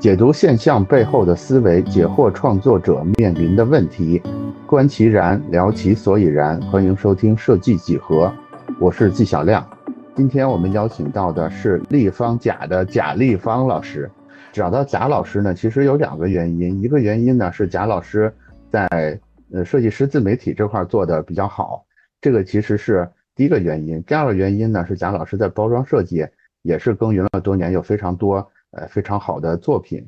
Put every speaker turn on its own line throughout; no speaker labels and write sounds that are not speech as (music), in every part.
解读现象背后的思维，解惑创作者面临的问题，观其然，聊其所以然。欢迎收听设计几何，我是纪晓亮。今天我们邀请到的是立方甲的贾立方老师。找到贾老师呢，其实有两个原因，一个原因呢是贾老师在呃设计师自媒体这块做的比较好，这个其实是第一个原因。第二个原因呢是贾老师在包装设计也是耕耘了多年，有非常多。呃，非常好的作品，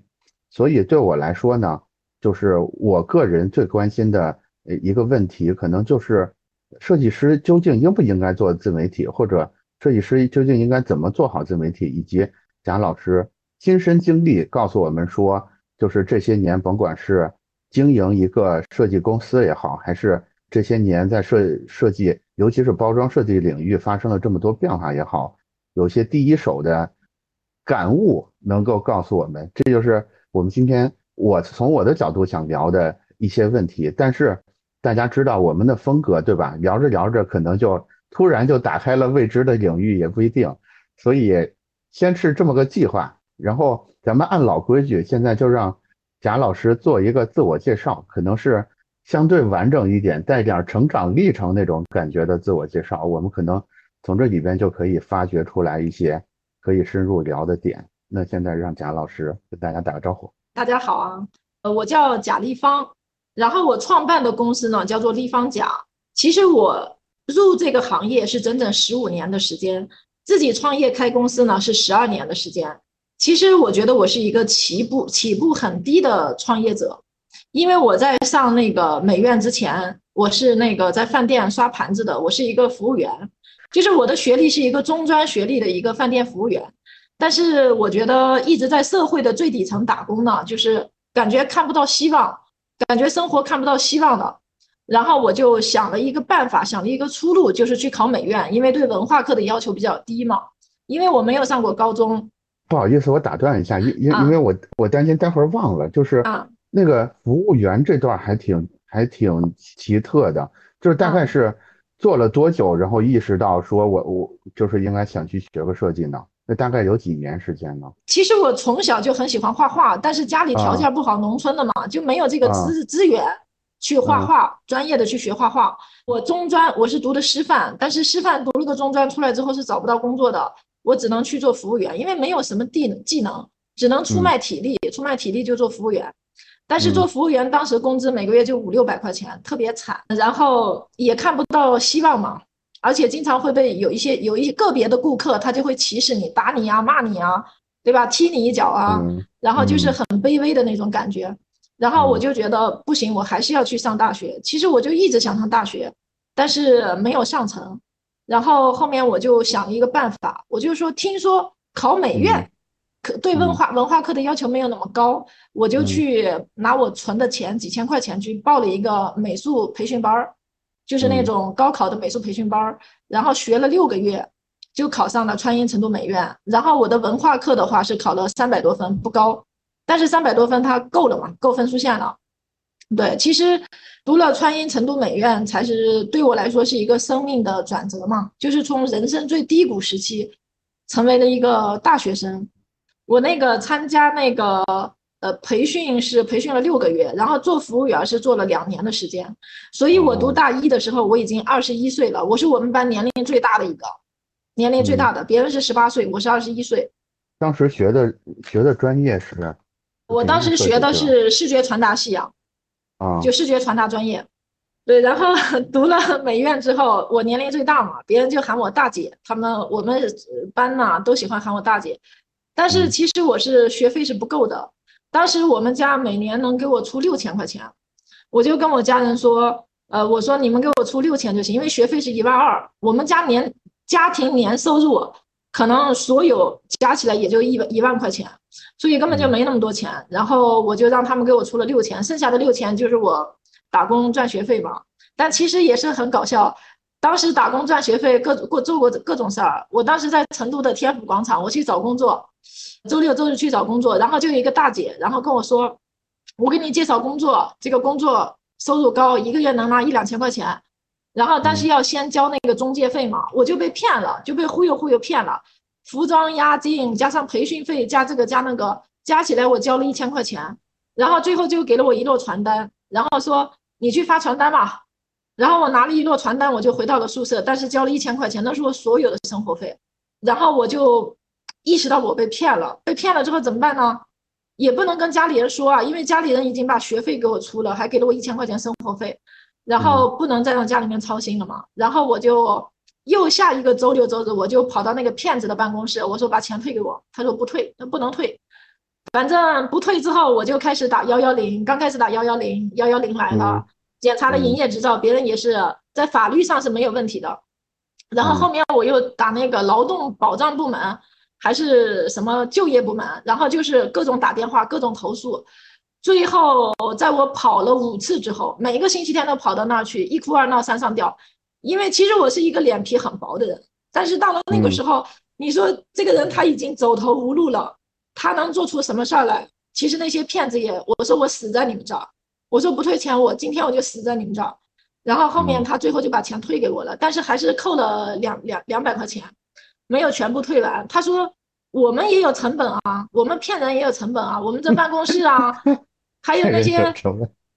所以对我来说呢，就是我个人最关心的一个问题，可能就是设计师究竟应不应该做自媒体，或者设计师究竟应该怎么做好自媒体，以及贾老师亲身经历告诉我们说，就是这些年甭管是经营一个设计公司也好，还是这些年在设设计，尤其是包装设计领域发生了这么多变化也好，有些第一手的。感悟能够告诉我们，这就是我们今天我从我的角度想聊的一些问题。但是大家知道我们的风格对吧？聊着聊着可能就突然就打开了未知的领域，也不一定。所以先是这么个计划，然后咱们按老规矩，现在就让贾老师做一个自我介绍，可能是相对完整一点，带点成长历程那种感觉的自我介绍。我们可能从这里边就可以发掘出来一些。可以深入聊的点，那现在让贾老师跟大家打个招呼。
大家好啊，呃，我叫贾立方，然后我创办的公司呢叫做立方甲。其实我入这个行业是整整十五年的时间，自己创业开公司呢是十二年的时间。其实我觉得我是一个起步起步很低的创业者，因为我在上那个美院之前，我是那个在饭店刷盘子的，我是一个服务员。就是我的学历是一个中专学历的一个饭店服务员，但是我觉得一直在社会的最底层打工呢，就是感觉看不到希望，感觉生活看不到希望的。然后我就想了一个办法，想了一个出路，就是去考美院，因为对文化课的要求比较低嘛。因为我没有上过高中。
不好意思，我打断一下，因因因为我我担心待会儿忘了，就是那个服务员这段还挺还挺奇特的，就是大概是。做了多久，然后意识到说，我我就是应该想去学个设计呢？那大概有几年时间呢？
其实我从小就很喜欢画画，但是家里条件不好，农村的嘛，就没有这个资资源去画画，专业的去学画画。我中专我是读的师范，但是师范读了个中专出来之后是找不到工作的，我只能去做服务员，因为没有什么技技能，只能出卖体力，出卖体力就做服务员。但是做服务员，当时工资每个月就五六百块钱，特别惨，然后也看不到希望嘛，而且经常会被有一些有一些个别的顾客，他就会歧视你，打你啊，骂你啊，对吧？踢你一脚啊，然后就是很卑微的那种感觉。然后我就觉得不行，我还是要去上大学。其实我就一直想上大学，但是没有上成。然后后面我就想了一个办法，我就说听说考美院。可对文化文化课的要求没有那么高，我就去拿我存的钱几千块钱去报了一个美术培训班儿，就是那种高考的美术培训班儿，然后学了六个月，就考上了川音成都美院。然后我的文化课的话是考了三百多分，不高，但是三百多分它够了嘛，够分数线了。对，其实读了川音成都美院才是对我来说是一个生命的转折嘛，就是从人生最低谷时期，成为了一个大学生。我那个参加那个呃培训是培训了六个月，然后做服务员是做了两年的时间，所以我读大一的时候我已经二十一岁了，我是我们班年龄最大的一个，年龄最大的，别人是十八岁，我是二十一岁。
当时学的学的专业是？
我当时学的是视觉传达系啊，
啊，
就视觉传达专业。对，然后 (laughs) 读了美院之后，我年龄最大嘛，别人就喊我大姐，他们我们班呢都喜欢喊我大姐。但是其实我是学费是不够的，当时我们家每年能给我出六千块钱，我就跟我家人说，呃，我说你们给我出六千就行，因为学费是一万二，我们家年家庭年收入可能所有加起来也就一一万块钱，所以根本就没那么多钱。然后我就让他们给我出了六千，剩下的六千就是我打工赚学费嘛。但其实也是很搞笑。当时打工赚学费，各过做过各种事儿。我当时在成都的天府广场，我去找工作，周六周日去找工作，然后就有一个大姐，然后跟我说：“我给你介绍工作，这个工作收入高，一个月能拿一两千块钱，然后但是要先交那个中介费嘛。”我就被骗了，就被忽悠忽悠骗了，服装押金加上培训费加这个加那个，加起来我交了一千块钱，然后最后就给了我一摞传单，然后说你去发传单吧。然后我拿了一摞传单，我就回到了宿舍，但是交了一千块钱，那是我所有的生活费。然后我就意识到我被骗了，被骗了之后怎么办呢？也不能跟家里人说啊，因为家里人已经把学费给我出了，还给了我一千块钱生活费，然后不能再让家里面操心了嘛。然后我就又下一个周六周日，我就跑到那个骗子的办公室，我说把钱退给我，他说不退，那不能退，反正不退之后，我就开始打幺幺零，刚开始打幺幺零，幺幺零来了。检查了营业执照，别人也是在法律上是没有问题的。然后后面我又打那个劳动保障部门，还是什么就业部门，然后就是各种打电话，各种投诉。最后在我跑了五次之后，每个星期天都跑到那儿去，一哭二闹三上吊。因为其实我是一个脸皮很薄的人，但是到了那个时候，你说这个人他已经走投无路了，他能做出什么事儿来？其实那些骗子也，我说我死在你们这儿。我说不退钱，我今天我就死在你们这儿。然后后面他最后就把钱退给我了，但是还是扣了两两两百块钱，没有全部退完。他说我们也有成本啊，我们骗人也有成本啊，我们这办公室啊，还有那些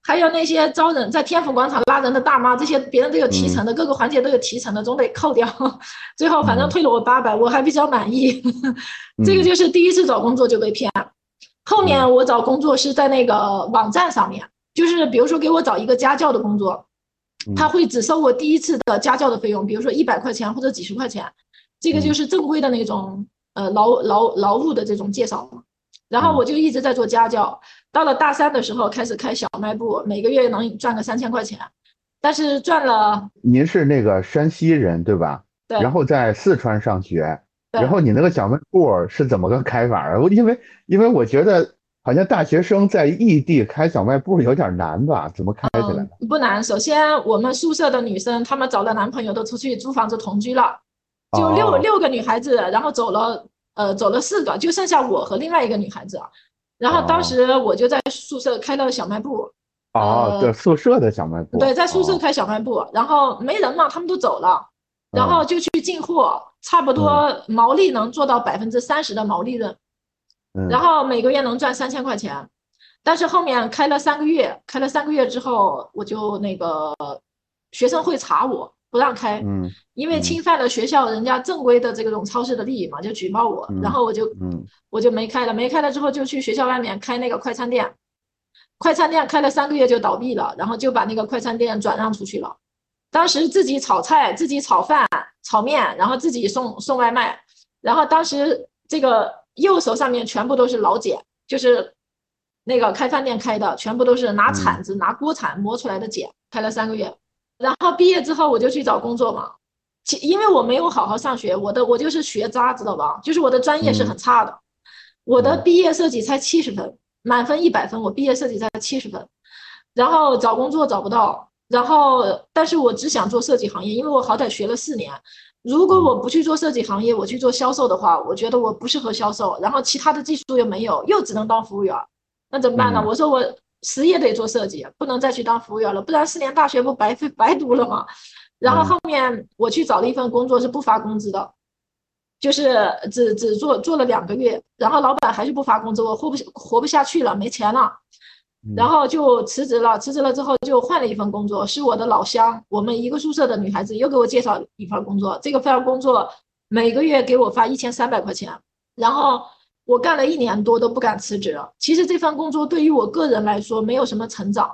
还有那些招人在天府广场拉人的大妈，这些别人都有提成的，各个环节都有提成的，总得扣掉。(laughs) 最后反正退了我八百，我还比较满意。(laughs) 这个就是第一次找工作就被骗，后面我找工作是在那个网站上面。就是比如说给我找一个家教的工作，他会只收我第一次的家教的费用，比如说一百块钱或者几十块钱，这个就是正规的那种呃劳劳劳务的这种介绍嘛。然后我就一直在做家教，到了大三的时候开始开小卖部，每个月能赚个三千块钱，但是赚了。
您是那个山西人对吧？
对。
然后在四川上学，然后你那个小卖部是怎么个开法啊？我因为因为我觉得。好像大学生在异地开小卖部有点难吧？怎么开起来的？
不难。首先，我们宿舍的女生，她们找了男朋友都出去租房子同居了，就六六个女孩子，然后走了，呃，走了四个，就剩下我和另外一个女孩子。然后当时我就在宿舍开了小卖部。
哦，对，宿舍的小卖部。
对，在宿舍开小卖部，然后没人嘛，他们都走了，然后就去进货，差不多毛利能做到百分之三十的毛利润。然后每个月能赚三千块钱，但是后面开了三个月，开了三个月之后，我就那个学生会查我不让开，嗯，因为侵犯了学校人家正规的这种超市的利益嘛，就举报我，然后我就，嗯，我就没开了，没开了之后就去学校外面开那个快餐店，快餐店开了三个月就倒闭了，然后就把那个快餐店转让出去了，当时自己炒菜，自己炒饭、炒面，然后自己送送外卖，然后当时这个。右手上面全部都是老茧，就是那个开饭店开的，全部都是拿铲子、拿锅铲磨出来的茧。开了三个月，然后毕业之后我就去找工作嘛。其因为我没有好好上学，我的我就是学渣，知道吧？就是我的专业是很差的，我的毕业设计才七十分，满分一百分，我毕业设计才七十分。然后找工作找不到，然后但是我只想做设计行业，因为我好歹学了四年。如果我不去做设计行业，我去做销售的话，我觉得我不适合销售，然后其他的技术又没有，又只能当服务员，那怎么办呢？我说我死也得做设计，不能再去当服务员了，不然四年大学不白费白读了吗？然后后面我去找了一份工作，是不发工资的，就是只只做做了两个月，然后老板还是不发工资，我活不活不下去了，没钱了。然后就辞职了，辞职了之后就换了一份工作，是我的老乡，我们一个宿舍的女孩子又给我介绍一份工作，这个份工作每个月给我发一千三百块钱，然后我干了一年多都不敢辞职。其实这份工作对于我个人来说没有什么成长，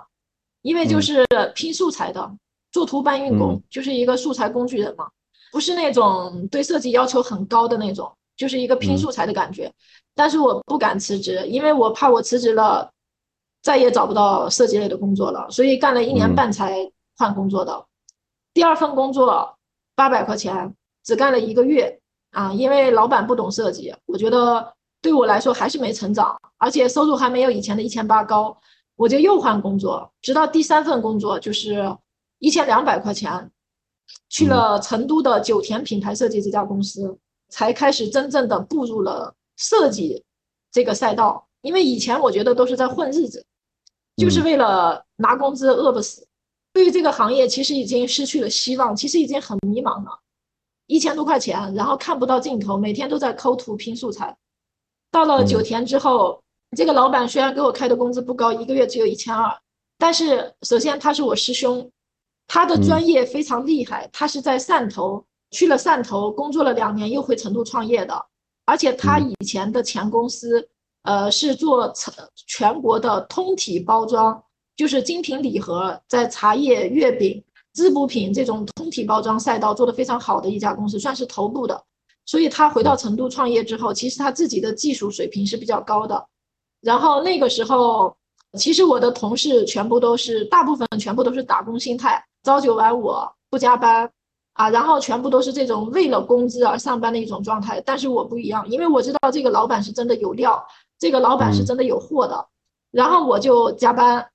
因为就是拼素材的，做图搬运工，就是一个素材工具人嘛，不是那种对设计要求很高的那种，就是一个拼素材的感觉。但是我不敢辞职，因为我怕我辞职了。再也找不到设计类的工作了，所以干了一年半才换工作的。第二份工作八百块钱，只干了一个月啊，因为老板不懂设计，我觉得对我来说还是没成长，而且收入还没有以前的一千八高，我就又换工作，直到第三份工作就是一千两百块钱，去了成都的九田品牌设计这家公司，才开始真正的步入了设计这个赛道，因为以前我觉得都是在混日子。就是为了拿工资饿不死，对于这个行业其实已经失去了希望，其实已经很迷茫了。一千多块钱，然后看不到尽头，每天都在抠图拼素材。到了九田之后，这个老板虽然给我开的工资不高，一个月只有一千二，但是首先他是我师兄，他的专业非常厉害，他是在汕头去了汕头工作了两年，又回成都创业的，而且他以前的前公司，呃，是做全全国的通体包装，就是精品礼盒，在茶叶、月饼、滋补品这种通体包装赛道做的非常好的一家公司，算是头部的。所以他回到成都创业之后，其实他自己的技术水平是比较高的。然后那个时候，其实我的同事全部都是，大部分全部都是打工心态，朝九晚五不加班啊，然后全部都是这种为了工资而上班的一种状态。但是我不一样，因为我知道这个老板是真的有料，这个老板是真的有货的。然后我就加班，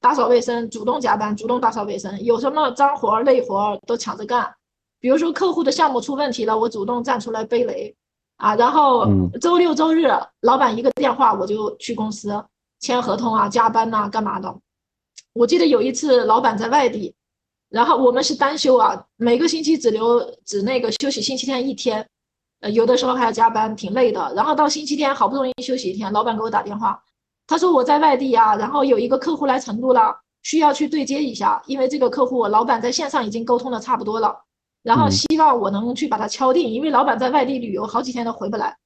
打扫卫生，主动加班，主动打扫卫生，有什么脏活累活都抢着干。比如说客户的项目出问题了，我主动站出来背雷。啊，然后周六周日，老板一个电话我就去公司签合同啊，加班呐，干嘛的？我记得有一次老板在外地，然后我们是单休啊，每个星期只留只那个休息星期天一天，呃，有的时候还要加班，挺累的。然后到星期天好不容易休息一天，老板给我打电话，他说我在外地啊，然后有一个客户来成都了，需要去对接一下，因为这个客户老板在线上已经沟通的差不多了。然后希望我能去把它敲定，因为老板在外地旅游好几天都回不来，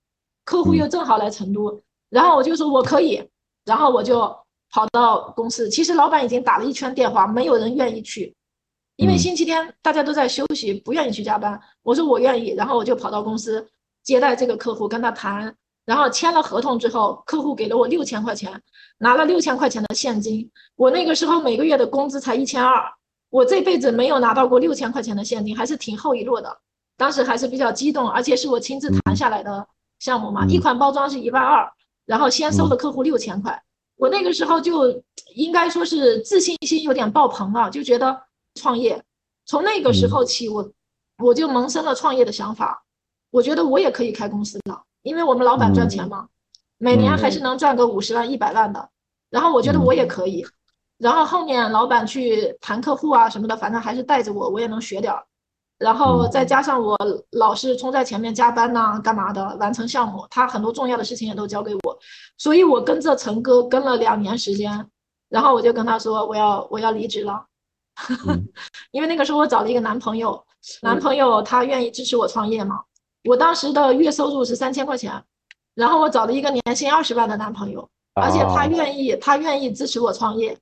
客户又正好来成都，然后我就说我可以，然后我就跑到公司。其实老板已经打了一圈电话，没有人愿意去，因为星期天大家都在休息，不愿意去加班。我说我愿意，然后我就跑到公司接待这个客户，跟他谈，然后签了合同之后，客户给了我六千块钱，拿了六千块钱的现金。我那个时候每个月的工资才一千二。我这辈子没有拿到过六千块钱的现金，还是挺后一落的。当时还是比较激动，而且是我亲自谈下来的项目嘛。一款包装是一万二，然后先收了客户六千块。我那个时候就应该说是自信心有点爆棚了，就觉得创业。从那个时候起，我我就萌生了创业的想法。我觉得我也可以开公司的，因为我们老板赚钱嘛，每年还是能赚个五十万、一百万的。然后我觉得我也可以。然后后面老板去谈客户啊什么的，反正还是带着我，我也能学点儿。然后再加上我老是冲在前面加班呐，干嘛的，完成项目，他很多重要的事情也都交给我，所以我跟着陈哥跟了两年时间。然后我就跟他说我要我要离职了，(laughs) 因为那个时候我找了一个男朋友，男朋友他愿意支持我创业嘛。我当时的月收入是三千块钱，然后我找了一个年薪二十万的男朋友，而且他愿意他愿意支持我创业。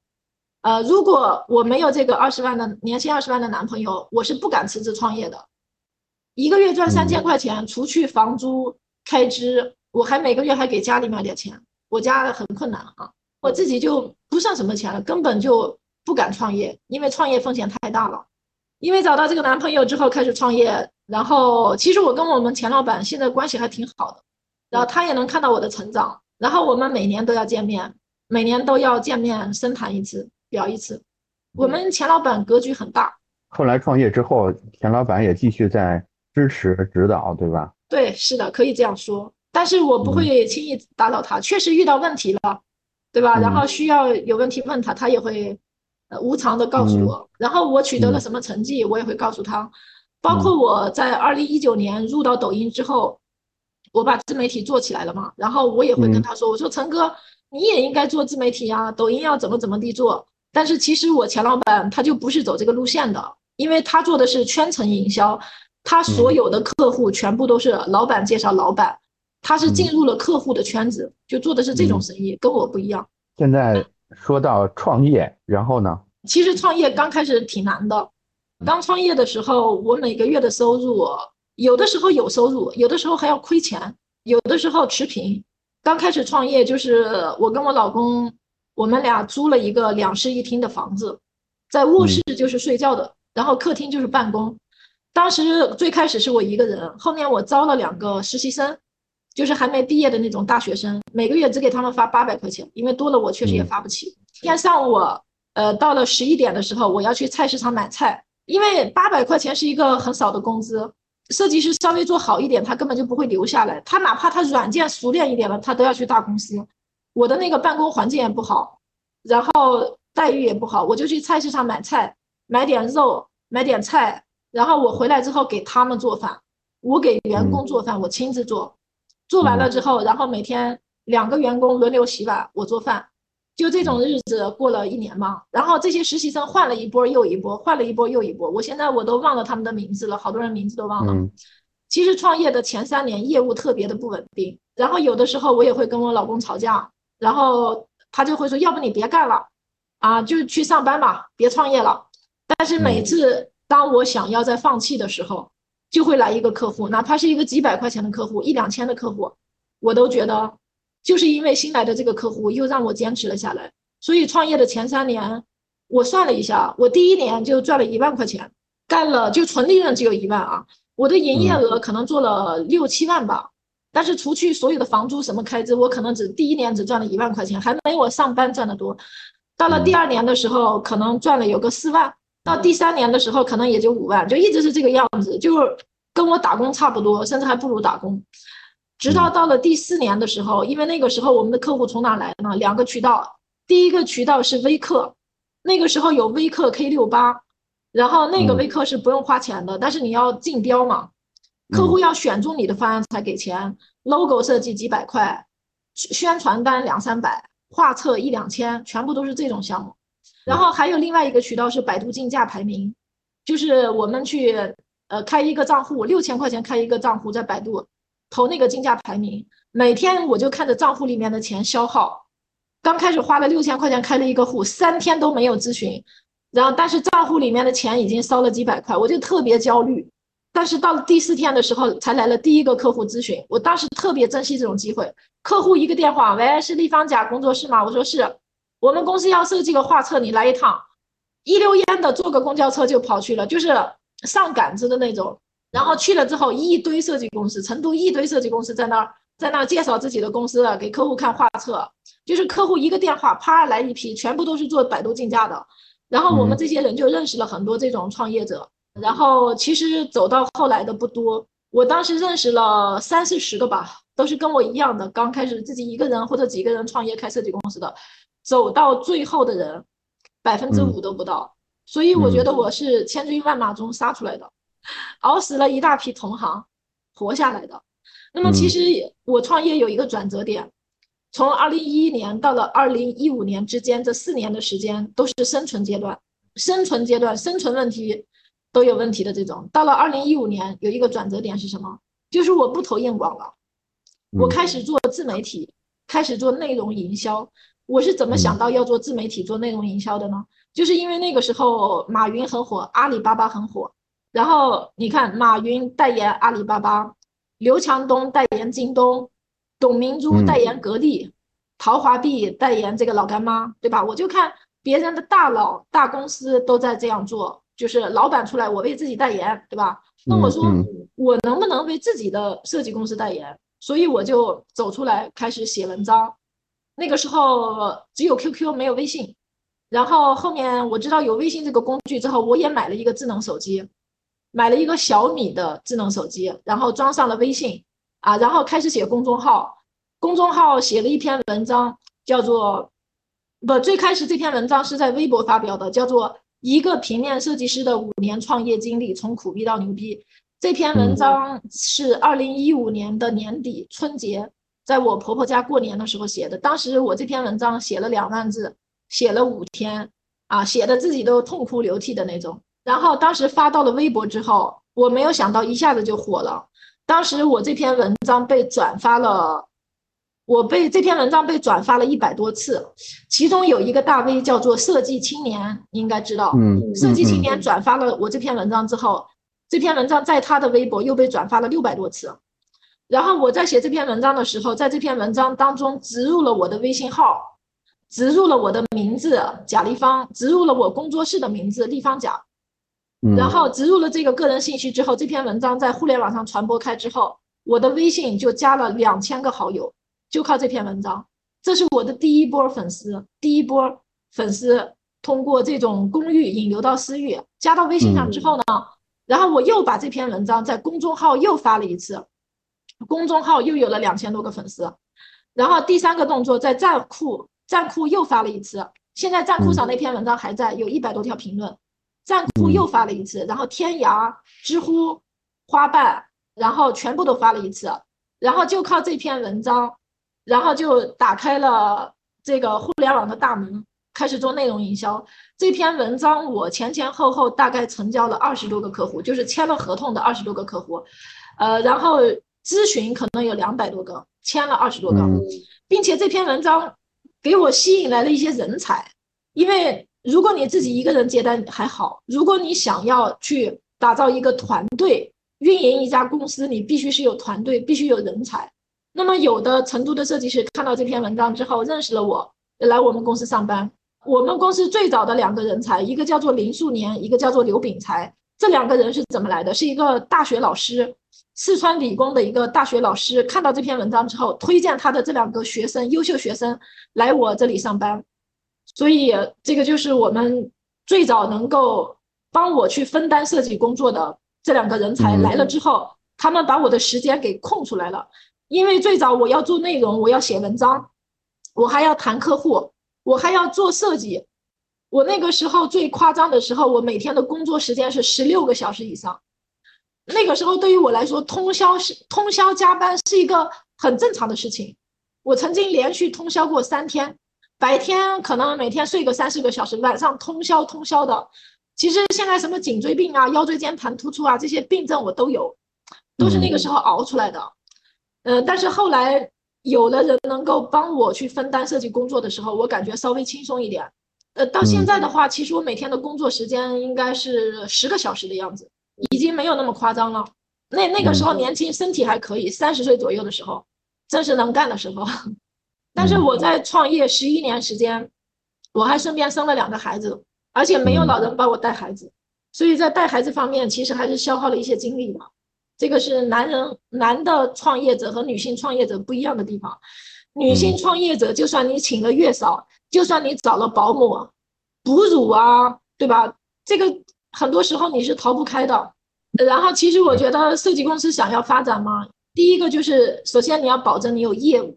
呃，如果我没有这个二十万的年薪二十万的男朋友，我是不敢辞职创业的。一个月赚三千块钱，除去房租开支，我还每个月还给家里面点钱。我家很困难啊，我自己就不剩什么钱了，根本就不敢创业，因为创业风险太大了。因为找到这个男朋友之后开始创业，然后其实我跟我们钱老板现在关系还挺好的，然后他也能看到我的成长，然后我们每年都要见面，每年都要见面深谈一次。聊一次，我们钱老板格局很大。
后来创业之后，钱老板也继续在支持指导，对吧？
对，是的，可以这样说。但是我不会轻易打扰他，确实遇到问题了，对吧？然后需要有问题问他，他也会呃无偿的告诉我。然后我取得了什么成绩，我也会告诉他。包括我在二零一九年入到抖音之后，我把自媒体做起来了嘛，然后我也会跟他说：“我说陈哥，你也应该做自媒体啊，抖音要怎么怎么地做。”但是其实我钱老板他就不是走这个路线的，因为他做的是圈层营销，他所有的客户全部都是老板介绍老板，他是进入了客户的圈子，就做的是这种生意，跟我不一样。
现在说到创业，然后呢？
其实创业刚开始挺难的，刚创业的时候，我每个月的收入有的时候有收入，有的时候还要亏钱，有的时候持平。刚开始创业就是我跟我老公。我们俩租了一个两室一厅的房子，在卧室就是睡觉的，然后客厅就是办公。当时最开始是我一个人，后面我招了两个实习生，就是还没毕业的那种大学生，每个月只给他们发八百块钱，因为多了我确实也发不起。天上午，呃，到了十一点的时候，我要去菜市场买菜，因为八百块钱是一个很少的工资，设计师稍微做好一点，他根本就不会留下来，他哪怕他软件熟练一点了，他都要去大公司。我的那个办公环境也不好，然后待遇也不好，我就去菜市场买菜，买点肉，买点菜，然后我回来之后给他们做饭，我给员工做饭，我亲自做，做完了之后，然后每天两个员工轮流洗碗，我做饭，就这种日子过了一年嘛。然后这些实习生换了一波又一波，换了一波又一波，我现在我都忘了他们的名字了，好多人名字都忘了。其实创业的前三年业务特别的不稳定，然后有的时候我也会跟我老公吵架，然后他就会说，要不你别干了，啊，就去上班吧，别创业了。但是每次当我想要在放弃的时候，就会来一个客户，哪怕是一个几百块钱的客户，一两千的客户，我都觉得就是因为新来的这个客户又让我坚持了下来。所以创业的前三年，我算了一下，我第一年就赚了一万块钱，干了就纯利润只有一万啊。我的营业额可能做了六七万吧，但是除去所有的房租什么开支，我可能只第一年只赚了一万块钱，还没我上班赚的多。到了第二年的时候，可能赚了有个四万，到第三年的时候可能也就五万，就一直是这个样子，就跟我打工差不多，甚至还不如打工。直到到了第四年的时候，因为那个时候我们的客户从哪来呢？两个渠道，第一个渠道是微客，那个时候有微客 K 六八。然后那个微课是不用花钱的，但是你要竞标嘛，客户要选中你的方案才给钱。logo 设计几百块，宣传单两三百，画册一两千，全部都是这种项目。然后还有另外一个渠道是百度竞价排名，就是我们去呃开一个账户，六千块钱开一个账户，在百度投那个竞价排名，每天我就看着账户里面的钱消耗。刚开始花了六千块钱开了一个户，三天都没有咨询。然后，但是账户里面的钱已经烧了几百块，我就特别焦虑。但是到了第四天的时候，才来了第一个客户咨询，我当时特别珍惜这种机会。客户一个电话，喂，是立方甲工作室吗？我说是，我们公司要设计个画册，你来一趟。一溜烟的坐个公交车就跑去了，就是上赶子的那种。然后去了之后，一堆设计公司，成都一堆设计公司在那儿，在那儿介绍自己的公司，给客户看画册。就是客户一个电话，啪来一批，全部都是做百度竞价的。然后我们这些人就认识了很多这种创业者，然后其实走到后来的不多，我当时认识了三四十个吧，都是跟我一样的，刚开始自己一个人或者几个人创业开设计公司的，走到最后的人，百分之五都不到，所以我觉得我是千军万马中杀出来的，熬死了一大批同行，活下来的。那么其实我创业有一个转折点。从二零一一年到了二零一五年之间，这四年的时间都是生存阶段，生存阶段，生存问题都有问题的这种。到了二零一五年，有一个转折点是什么？就是我不投硬广了，我开始做自媒体，开始做内容营销。我是怎么想到要做自媒体、做内容营销的呢？就是因为那个时候马云很火，阿里巴巴很火，然后你看马云代言阿里巴巴，刘强东代言京东。董明珠代言格力，陶华碧代言这个老干妈，对吧？我就看别人的大佬、大公司都在这样做，就是老板出来，我为自己代言，对吧？那我说我能不能为自己的设计公司代言？所以我就走出来开始写文章。那个时候只有 QQ 没有微信，然后后面我知道有微信这个工具之后，我也买了一个智能手机，买了一个小米的智能手机，然后装上了微信。啊，然后开始写公众号，公众号写了一篇文章，叫做不，最开始这篇文章是在微博发表的，叫做一个平面设计师的五年创业经历，从苦逼到牛逼。这篇文章是二零一五年的年底春节，在我婆婆家过年的时候写的。当时我这篇文章写了两万字，写了五天，啊，写的自己都痛哭流涕的那种。然后当时发到了微博之后，我没有想到一下子就火了。当时我这篇文章被转发了，我被这篇文章被转发了一百多次，其中有一个大 V 叫做设计青年，你应该知道。
嗯，
设计青年转发了我这篇文章之后，这篇文章在他的微博又被转发了六百多次。然后我在写这篇文章的时候，在这篇文章当中植入了我的微信号，植入了我的名字贾立方，植入了我工作室的名字立方甲。然后植入了这个个人信息之后，这篇文章在互联网上传播开之后，我的微信就加了两千个好友，就靠这篇文章。这是我的第一波粉丝，第一波粉丝通过这种公域引流到私域，加到微信上之后呢，然后我又把这篇文章在公众号又发了一次，公众号又有了两千多个粉丝。然后第三个动作在站库，站库又发了一次，现在站库上那篇文章还在，有一百多条评论。站库又发了一次，然后天涯、知乎、花瓣，然后全部都发了一次，然后就靠这篇文章，然后就打开了这个互联网的大门，开始做内容营销。这篇文章我前前后后大概成交了二十多个客户，就是签了合同的二十多个客户，呃，然后咨询可能有两百多个，签了二十多个，并且这篇文章给我吸引来了一些人才，因为如果你自己一个人接单还好，如果你想要去打造一个团队，运营一家公司，你必须是有团队，必须有人才。那么有的成都的设计师看到这篇文章之后，认识了我，来我们公司上班。我们公司最早的两个人才，一个叫做林素年，一个叫做刘炳才。这两个人是怎么来的？是一个大学老师，四川理工的一个大学老师，看到这篇文章之后，推荐他的这两个学生，优秀学生来我这里上班。所以这个就是我们最早能够帮我去分担设计工作的这两个人才来了之后，他们把我的时间给空出来了。因为最早我要做内容，我要写文章，我还要谈客户。我还要做设计，我那个时候最夸张的时候，我每天的工作时间是十六个小时以上。那个时候对于我来说，通宵是通宵加班是一个很正常的事情。我曾经连续通宵过三天，白天可能每天睡个三四个小时，晚上通宵通宵的。其实现在什么颈椎病啊、腰椎间盘突出啊这些病症我都有，都是那个时候熬出来的。嗯，但是后来。有了人能够帮我去分担设计工作的时候，我感觉稍微轻松一点。呃，到现在的话，其实我每天的工作时间应该是十个小时的样子，已经没有那么夸张了。那那个时候年轻，身体还可以，三十岁左右的时候，正是能干的时候。(laughs) 但是我在创业十一年时间，我还顺便生了两个孩子，而且没有老人帮我带孩子，所以在带孩子方面，其实还是消耗了一些精力的。这个是男人男的创业者和女性创业者不一样的地方。女性创业者，就算你请了月嫂，就算你找了保姆、哺乳啊，对吧？这个很多时候你是逃不开的。然后，其实我觉得设计公司想要发展嘛，第一个就是首先你要保证你有业务，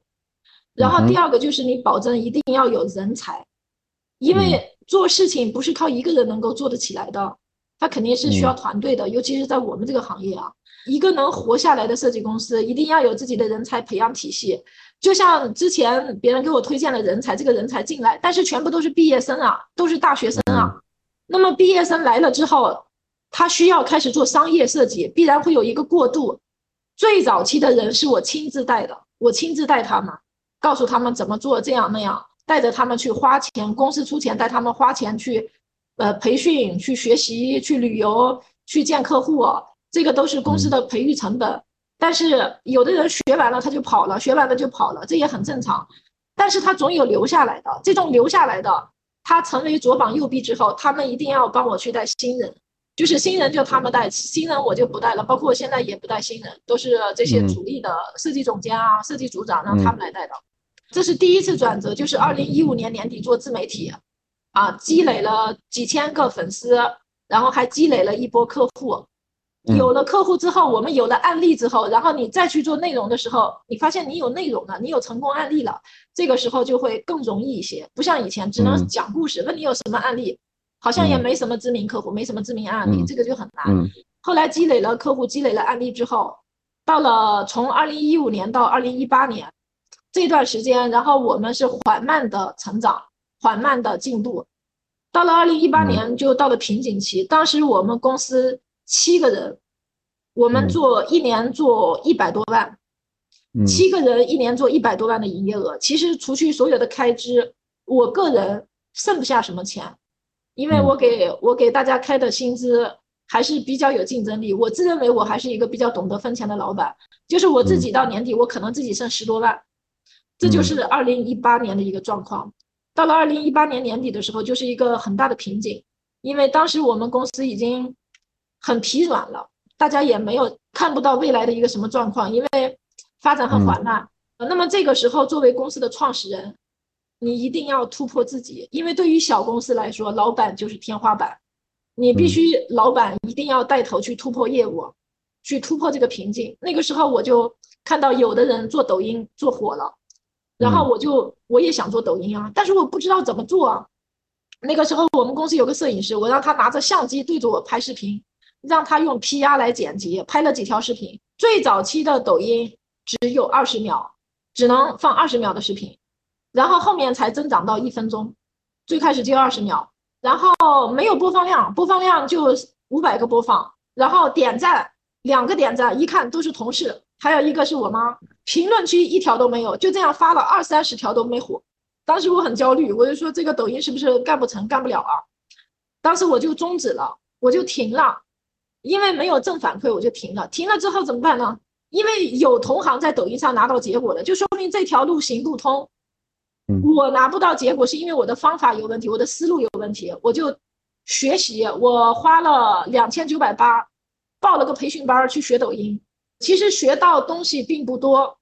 然后第二个就是你保证一定要有人才，因为做事情不是靠一个人能够做得起来的，他肯定是需要团队的，尤其是在我们这个行业啊。一个能活下来的设计公司，一定要有自己的人才培养体系。就像之前别人给我推荐了人才，这个人才进来，但是全部都是毕业生啊，都是大学生啊。那么毕业生来了之后，他需要开始做商业设计，必然会有一个过渡。最早期的人是我亲自带的，我亲自带他们，告诉他们怎么做，这样那样，带着他们去花钱，公司出钱带他们花钱去，呃，培训、去学习、去旅游、去见客户。这个都是公司的培育成本，但是有的人学完了他就跑了，学完了就跑了，这也很正常。但是他总有留下来的，这种留下来的，他成为左膀右臂之后，他们一定要帮我去带新人，就是新人就他们带，新人我就不带了，包括我现在也不带新人，都是这些主力的设计总监啊、设计组长让他们来带的。这是第一次转折，就是二零一五年年底做自媒体，啊，积累了几千个粉丝，然后还积累了一波客户。有了客户之后，我们有了案例之后，然后你再去做内容的时候，你发现你有内容了，你有成功案例了，这个时候就会更容易一些。不像以前只能讲故事，问你有什么案例，好像也没什么知名客户，没什么知名案例，这个就很难。后来积累了客户，积累了案例之后，到了从二零一五年到二零一八年这段时间，然后我们是缓慢的成长，缓慢的进步。到了二零一八年就到了瓶颈期，当时我们公司。七个人，我们做一年做一百多万，七个人一年做一百多万的营业额。其实除去所有的开支，我个人剩不下什么钱，因为我给我给大家开的薪资还是比较有竞争力。我自认为我还是一个比较懂得分钱的老板，就是我自己到年底我可能自己剩十多万，这就是二零一八年的一个状况。到了二零一八年年底的时候，就是一个很大的瓶颈，因为当时我们公司已经。很疲软了，大家也没有看不到未来的一个什么状况，因为发展很缓慢。那么这个时候，作为公司的创始人，你一定要突破自己，因为对于小公司来说，老板就是天花板，你必须老板一定要带头去突破业务，去突破这个瓶颈。那个时候我就看到有的人做抖音做火了，然后我就我也想做抖音啊，但是我不知道怎么做啊。那个时候我们公司有个摄影师，我让他拿着相机对着我拍视频。让他用 PR 来剪辑，拍了几条视频。最早期的抖音只有二十秒，只能放二十秒的视频，然后后面才增长到一分钟，最开始就二十秒，然后没有播放量，播放量就五百个播放，然后点赞两个点赞，一看都是同事，还有一个是我妈，评论区一条都没有，就这样发了二三十条都没火，当时我很焦虑，我就说这个抖音是不是干不成，干不了啊？当时我就终止了，我就停了。因为没有正反馈，我就停了。停了之后怎么办呢？因为有同行在抖音上拿到结果了，就说明这条路行不通。我拿不到结果，是因为我的方法有问题，我的思路有问题。我就学习，我花了两千九百八，报了个培训班去学抖音。其实学到东西并不多，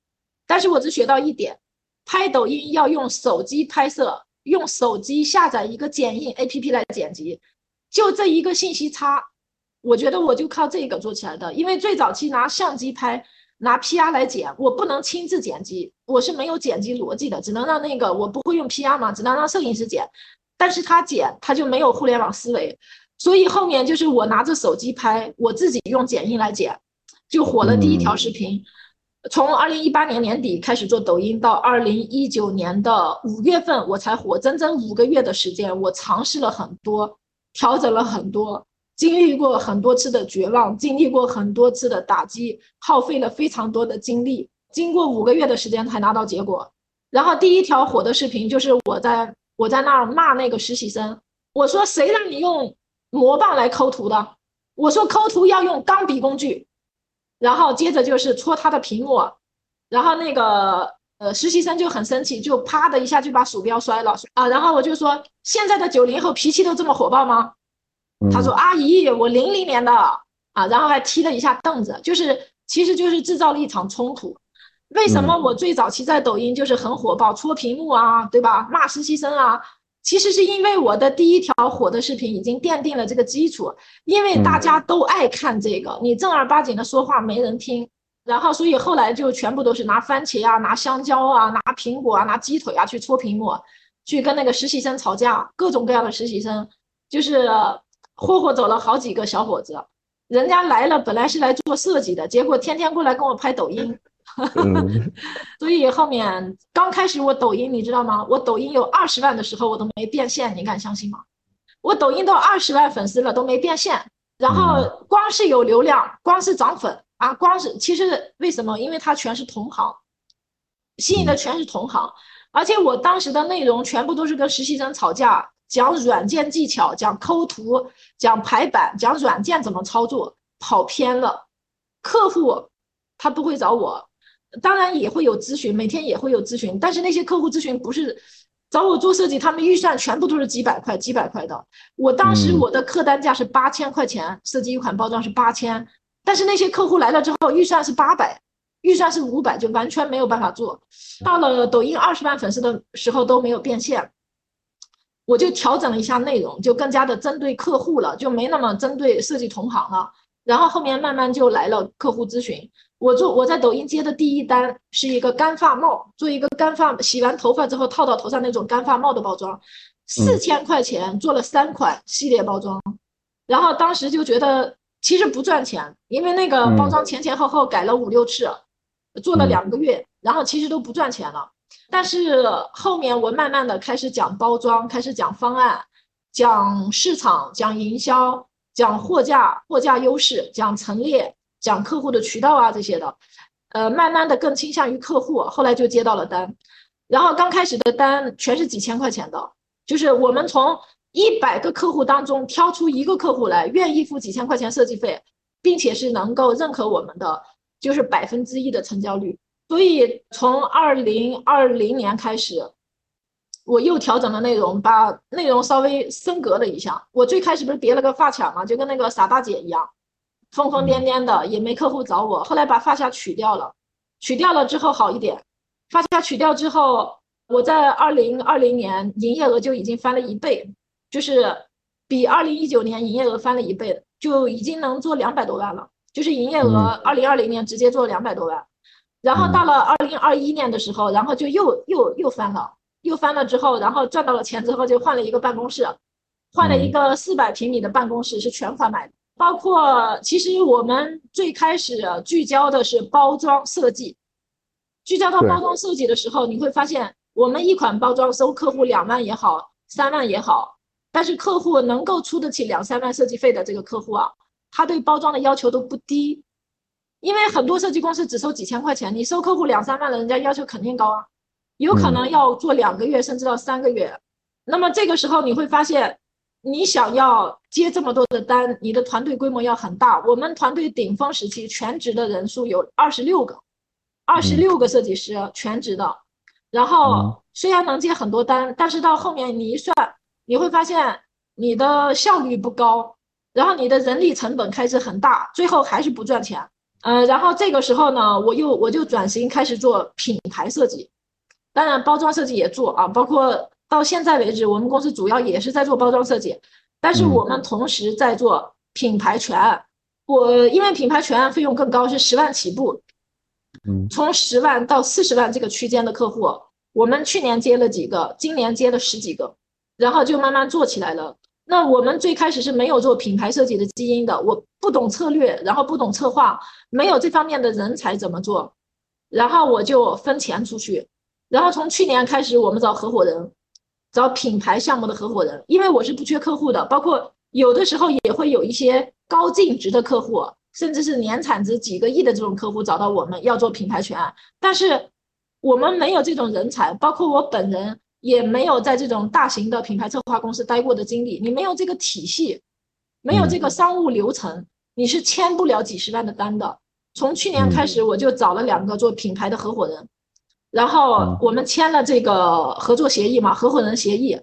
但是我只学到一点：拍抖音要用手机拍摄，用手机下载一个剪映 APP 来剪辑，就这一个信息差。我觉得我就靠这个做起来的，因为最早期拿相机拍，拿 PR 来剪，我不能亲自剪辑，我是没有剪辑逻辑的，只能让那个我不会用 PR 嘛，只能让摄影师剪，但是他剪他就没有互联网思维，所以后面就是我拿着手机拍，我自己用剪映来剪，就火了第一条视频。从二零一八年年底开始做抖音，到二零一九年的五月份我才火，整整五个月的时间，我尝试了很多，调整了很多。经历过很多次的绝望，经历过很多次的打击，耗费了非常多的精力，经过五个月的时间才拿到结果。然后第一条火的视频就是我在我在那儿骂那个实习生，我说谁让你用魔棒来抠图的？我说抠图要用钢笔工具。然后接着就是戳他的屏幕，然后那个呃实习生就很生气，就啪的一下就把鼠标摔了啊。然后我就说现在的九零后脾气都这么火爆吗？他说：“阿姨，我零零年的啊，然后还踢了一下凳子，就是其实就是制造了一场冲突。为什么我最早期在抖音就是很火爆，戳屏幕啊，对吧？骂实习生啊，其实是因为我的第一条火的视频已经奠定了这个基础，因为大家都爱看这个，你正儿八经的说话没人听，然后所以后来就全部都是拿番茄啊，拿香蕉啊，拿苹果啊，拿鸡腿啊去戳屏幕，去跟那个实习生吵架，各种各样的实习生，就是。”霍霍走了好几个小伙子，人家来了，本来是来做设计的，结果天天过来跟我拍抖音，(laughs) 所以后面刚开始我抖音，你知道吗？我抖音有二十万的时候，我都没变现，你敢相信吗？我抖音都二十万粉丝了，都没变现，然后光是有流量，光是涨粉啊，光是其实为什么？因为它全是同行，吸引的全是同行，而且我当时的内容全部都是跟实习生吵架。讲软件技巧，讲抠图，讲排版，讲软件怎么操作，跑偏了。客户他不会找我，当然也会有咨询，每天也会有咨询，但是那些客户咨询不是找我做设计，他们预算全部都是几百块、几百块的。我当时我的客单价是八千块钱，设计一款包装是八千，但是那些客户来了之后，预算是八百，预算是五百，就完全没有办法做到了。抖音二十万粉丝的时候都没有变现。我就调整了一下内容，就更加的针对客户了，就没那么针对设计同行了。然后后面慢慢就来了客户咨询。我做我在抖音接的第一单是一个干发帽，做一个干发洗完头发之后套到头上那种干发帽的包装，四千块钱做了三款系列包装。然后当时就觉得其实不赚钱，因为那个包装前前后后改了五六次，做了两个月，然后其实都不赚钱了。但是后面我慢慢的开始讲包装，开始讲方案，讲市场，讲营销，讲货架，货架优势，讲陈列，讲客户的渠道啊这些的，呃，慢慢的更倾向于客户，后来就接到了单，然后刚开始的单全是几千块钱的，就是我们从一百个客户当中挑出一个客户来愿意付几千块钱设计费，并且是能够认可我们的，就是百分之一的成交率。所以从二零二零年开始，我又调整了内容，把内容稍微升格了一下。我最开始不是别了个发卡嘛，就跟那个傻大姐一样，疯疯癫癫的，也没客户找我。后来把发卡取掉了，取掉了之后好一点。发卡取掉之后，我在二零二零年营业额就已经翻了一倍，就是比二零一九年营业额翻了一倍，就已经能做两百多万了。就是营业额二零二零年直接做两百多万。然后到了二零二一年的时候，然后就又又又翻了，又翻了之后，然后赚到了钱之后，就换了一个办公室，换了一个四百平米的办公室，是全款买的。包括其实我们最开始聚焦的是包装设计，聚焦到包装设计的时候，你会发现，我们一款包装收客户两万也好，三万也好，但是客户能够出得起两三万设计费的这个客户啊，他对包装的要求都不低，因为很多设计公司只收几千块钱，你收客户两三万了，人家要求肯定高啊，有可能要做两个月甚至到三个月。那么这个时候你会发现。你想要接这么多的单，你的团队规模要很大。我们团队顶峰时期全职的人数有二十六个，二十六个设计师全职的。然后虽然能接很多单，但是到后面你一算，你会发现你的效率不高，然后你的人力成本开支很大，最后还是不赚钱。嗯，然后这个时候呢，我又我就转型开始做品牌设计，当然包装设计也做啊，包括。到现在为止，我们公司主要也是在做包装设计，但是我们同时在做品牌全案。我因为品牌全案费用更高，是十万起步。
嗯，
从十万到四十万这个区间的客户，我们去年接了几个，今年接了十几个，然后就慢慢做起来了。那我们最开始是没有做品牌设计的基因的，我不懂策略，然后不懂策划，没有这方面的人才怎么做？然后我就分钱出去，然后从去年开始，我们找合伙人。找品牌项目的合伙人，因为我是不缺客户的，包括有的时候也会有一些高净值的客户，甚至是年产值几个亿的这种客户找到我们要做品牌全案，但是我们没有这种人才，包括我本人也没有在这种大型的品牌策划公司待过的经历，你没有这个体系，没有这个商务流程，你是签不了几十万的单的。从去年开始，我就找了两个做品牌的合伙人。然后我们签了这个合作协议嘛，合伙人协议，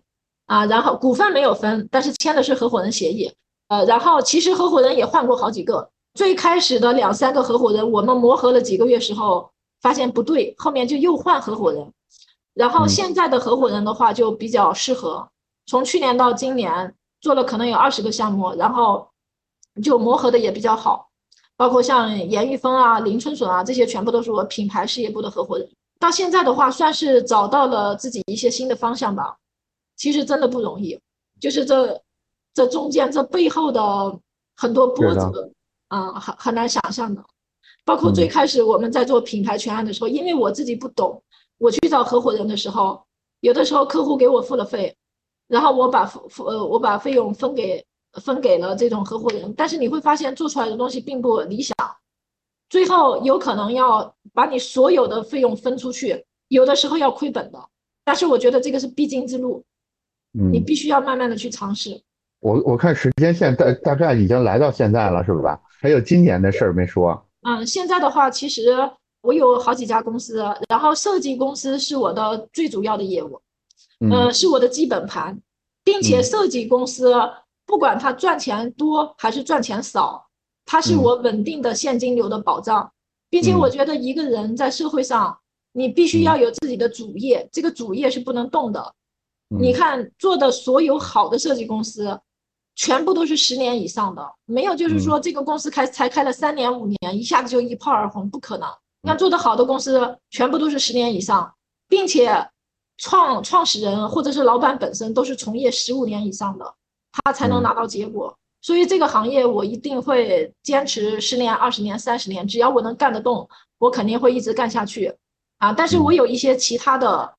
啊，然后股份没有分，但是签的是合伙人协议，呃，然后其实合伙人也换过好几个，最开始的两三个合伙人，我们磨合了几个月时候，发现不对，后面就又换合伙人，然后现在的合伙人的话就比较适合，从去年到今年做了可能有二十个项目，然后就磨合的也比较好，包括像严玉峰啊、林春笋啊这些，全部都是我品牌事业部的合伙人。到现在的话，算是找到了自己一些新的方向吧。其实真的不容易，就是这这中间这背后的很多波折，啊，很很难想象的。包括最开始我们在做品牌全案的时候，因为我自己不懂，我去找合伙人的时候，有的时候客户给我付了费，然后我把付付呃我把费用分给分给了这种合伙人，但是你会发现做出来的东西并不理想。最后有可能要把你所有的费用分出去，有的时候要亏本的。但是我觉得这个是必经之路，
嗯，
你必须要慢慢的去尝试。
我我看时间线大大概已经来到现在了，是吧？还有今年的事儿没说。
嗯，现在的话，其实我有好几家公司，然后设计公司是我的最主要的业务，嗯，是我的基本盘，并且设计公司不管它赚钱多还是赚钱少。它是我稳定的现金流的保障，并且我觉得一个人在社会上，你必须要有自己的主业，这个主业是不能动的。你看做的所有好的设计公司，全部都是十年以上的，没有就是说这个公司开才开了三年五年，一下子就一炮而红，不可能。那做的好的公司，全部都是十年以上，并且创创始人或者是老板本身都是从业十五年以上的，他才能拿到结果。所以这个行业我一定会坚持十年、二十年、三十年，只要我能干得动，我肯定会一直干下去，啊！但是我有一些其他的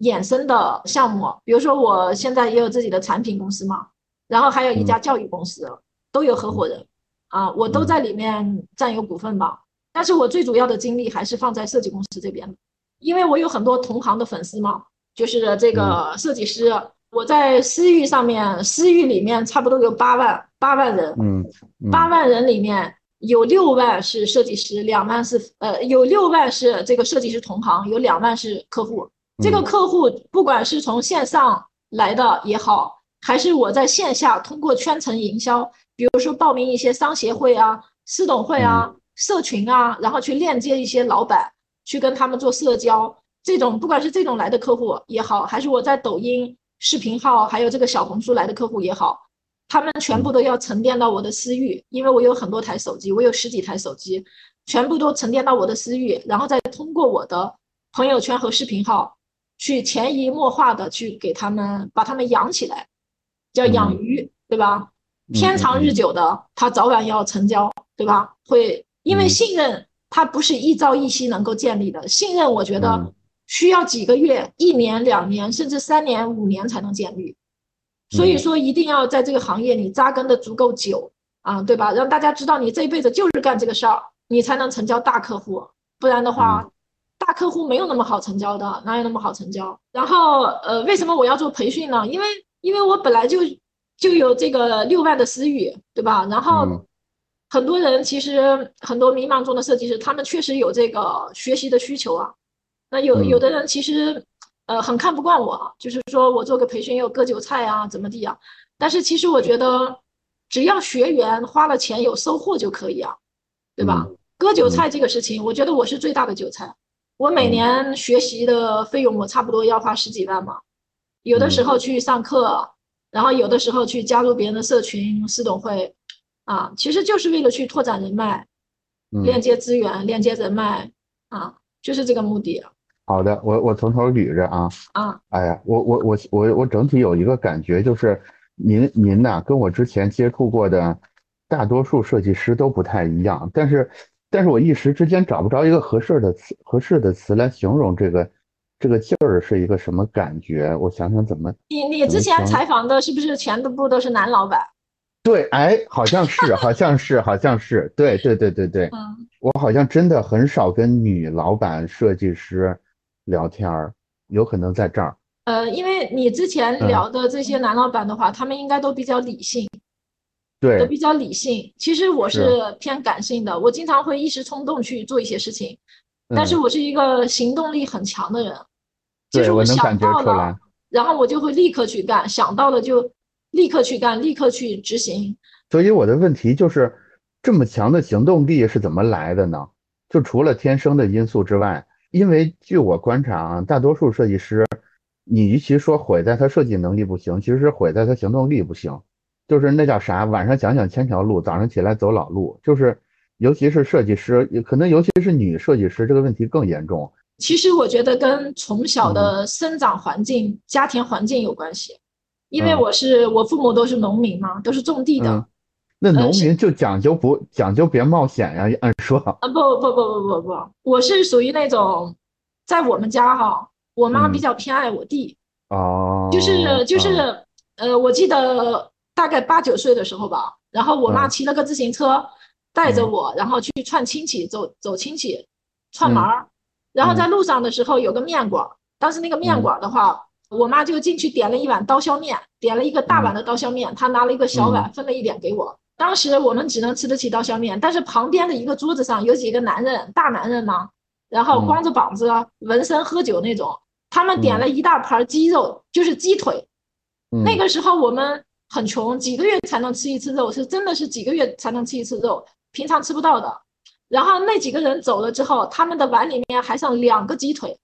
衍生的项目，比如说我现在也有自己的产品公司嘛，然后还有一家教育公司，都有合伙人，啊，我都在里面占有股份吧。但是我最主要的精力还是放在设计公司这边，因为我有很多同行的粉丝嘛，就是这个设计师。我在私域上面，私域里面差不多有八万八万人，
嗯，
八万人里面有六万是设计师，两万是呃，有六万是这个设计师同行，有两万是客户。这个客户不管是从线上来的也好，还是我在线下通过圈层营销，比如说报名一些商协会啊、私董会啊、社群啊，然后去链接一些老板，去跟他们做社交。这种不管是这种来的客户也好，还是我在抖音。视频号还有这个小红书来的客户也好，他们全部都要沉淀到我的私域，因为我有很多台手机，我有十几台手机，全部都沉淀到我的私域，然后再通过我的朋友圈和视频号去潜移默化的去给他们把他们养起来，叫养鱼，对吧？天长日久的，他早晚要成交，对吧？会因为信任。它不是一朝一夕能够建立的。信任，我觉得需要几个月、一年、两年，甚至三年、五年才能建立。所以说，一定要在这个行业里扎根的足够久啊，对吧？让大家知道你这一辈子就是干这个事儿，你才能成交大客户。不然的话，大客户没有那么好成交的，哪有那么好成交？然后，呃，为什么我要做培训呢？因为，因为我本来就就有这个六万的私域，对吧？然后，很多人其实很多迷茫中的设计师，他们确实有这个学习的需求啊。那有有的人其实。呃，很看不惯我，就是说我做个培训又割韭菜啊，怎么地啊？但是其实我觉得，只要学员花了钱有收获就可以啊，对吧？割韭菜这个事情，我觉得我是最大的韭菜。我每年学习的费用，我差不多要花十几万嘛。有的时候去上课，然后有的时候去加入别人的社群、私董会，啊，其实就是为了去拓展人脉、链接资源、链接人脉啊，就是这个目的。
好的，我我从头捋着啊
啊，
哎呀，我我我我我整体有一个感觉，就是您您呐，跟我之前接触过的大多数设计师都不太一样，但是但是我一时之间找不着一个合适的词合适的词来形容这个这个劲儿是一个什么感觉？我想想怎么
你你之前采访的是不是全部都是男老板？
对，哎，好像是，好像是，好像是，对对对对对，
嗯，
我好像真的很少跟女老板设计师。聊天儿有可能在这儿，
呃，因为你之前聊的这些男老板的话，他们应该都比较理性，
对，
都比较理性。其实我是偏感性的，我经常会一时冲动去做一些事情，但是我是一个行动力很强的人，就是
我
想到了，然后我就会立刻去干，想到了就立刻去干，立刻去执行。
所以我的问题就是，这么强的行动力是怎么来的呢？就除了天生的因素之外。因为据我观察啊，大多数设计师，你与其说毁在他设计能力不行，其实是毁在他行动力不行。就是那叫啥，晚上想想千条路，早上起来走老路。就是，尤其是设计师，可能尤其是女设计师，这个问题更严重。
其实我觉得跟从小的生长环境、家庭环境有关系。因为我是我父母都是农民嘛，都是种地的。
那农民就讲究不讲究别冒险呀？按说。
啊，不不不不不不，我是属于那种，在我们家哈，我妈比较偏爱我弟，
哦，
就是就是，呃，我记得大概八九岁的时候吧，然后我妈骑了个自行车带着我，然后去串亲戚，走走亲戚，串门儿，然后在路上的时候有个面馆，当时那个面馆的话，我妈就进去点了一碗刀削面，点了一个大碗的刀削面，她拿了一个小碗分了一点给我。当时我们只能吃得起刀削面，但是旁边的一个桌子上有几个男人，大男人呢，然后光着膀子，纹身喝酒那种，他们点了一大盘鸡肉，就是鸡腿。那个时候我们很穷，几个月才能吃一次肉，是真的是几个月才能吃一次肉，平常吃不到的。然后那几个人走了之后，他们的碗里面还剩两个鸡腿，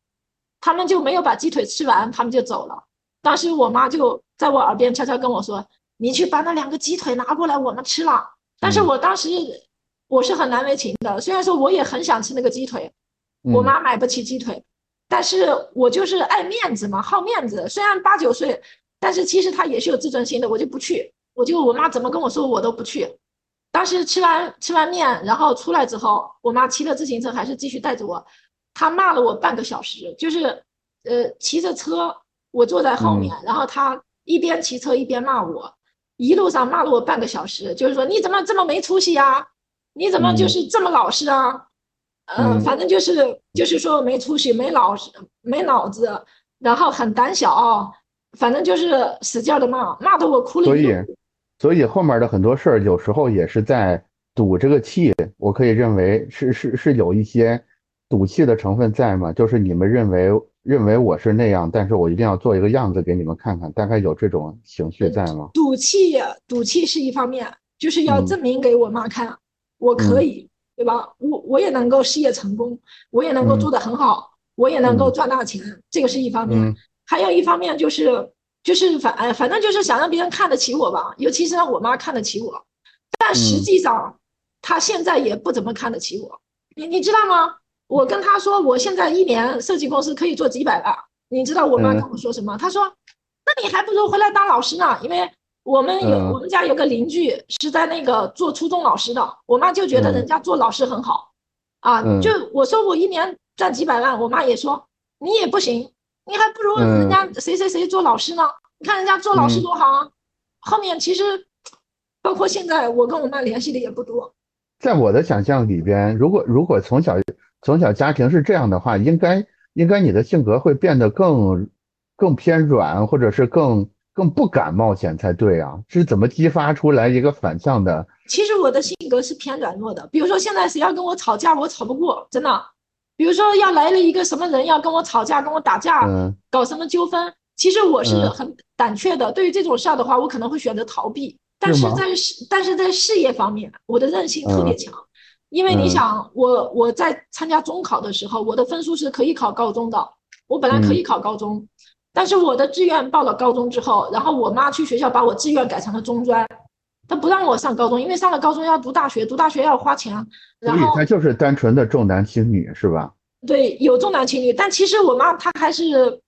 他们就没有把鸡腿吃完，他们就走了。当时我妈就在我耳边悄悄跟我说。你去把那两个鸡腿拿过来，我们吃了。但是我当时我是很难为情的，虽然说我也很想吃那个鸡腿，我妈买不起鸡腿，但是我就是爱面子嘛，好面子。虽然八九岁，但是其实她也是有自尊心的，我就不去，我就我妈怎么跟我说我都不去。当时吃完吃完面，然后出来之后，我妈骑着自行车还是继续带着我，她骂了我半个小时，就是呃骑着车，我坐在后面，然后他一边骑车一边骂我。一路上骂了我半个小时，就是说你怎么这么没出息呀？你怎么就是这么老实啊？嗯，反正就是就是说没出息、没老实、没脑子，然后很胆小，反正就是使劲的骂，骂得我哭了。
所以，所以后面的很多事儿有时候也是在赌这个气。我可以认为是是是有一些赌气的成分在吗？就是你们认为。认为我是那样，但是我一定要做一个样子给你们看看，大概有这种情绪在吗？
赌气，赌气是一方面，就是要证明给我妈看，我可以，对吧？我我也能够事业成功，我也能够做得很好，我也能够赚大钱，这个是一方面。还有一方面就是就是反反正就是想让别人看得起我吧，尤其是让我妈看得起我，但实际上她现在也不怎么看得起我，你你知道吗？我跟他说，我现在一年设计公司可以做几百万。你知道我妈跟我说什么？她说：“那你还不如回来当老师呢。”因为我们有我们家有个邻居是在那个做初中老师的，我妈就觉得人家做老师很好，啊，就我说我一年赚几百万，我妈也说你也不行，你还不如人家谁谁谁做老师呢？你看人家做老师多好啊。后面其实包括现在，我跟我妈联系的也不多。
在我的想象里边，如果如果从小从小家庭是这样的话，应该应该你的性格会变得更更偏软，或者是更。更不敢冒险才对啊！是怎么激发出来一个反向的？
其实我的性格是偏软弱的。比如说现在谁要跟我吵架，我吵不过，真的。比如说要来了一个什么人要跟我吵架，跟我打架，搞什么纠纷，其实我是很胆怯的。对于这种事儿的话，我可能会选择逃避。但是在事但是在事业方面，我的韧性特别强。因为你想，我我在参加中考的时候，我的分数是可以考高中的，我本来可以考高中。但是我的志愿报了高中之后，然后我妈去学校把我志愿改成了中专，她不让我上高中，因为上了高中要读大学，读大学要花钱。所以
她就是单纯的重男轻女，是吧？
对，有重男轻女，但其实我妈她还是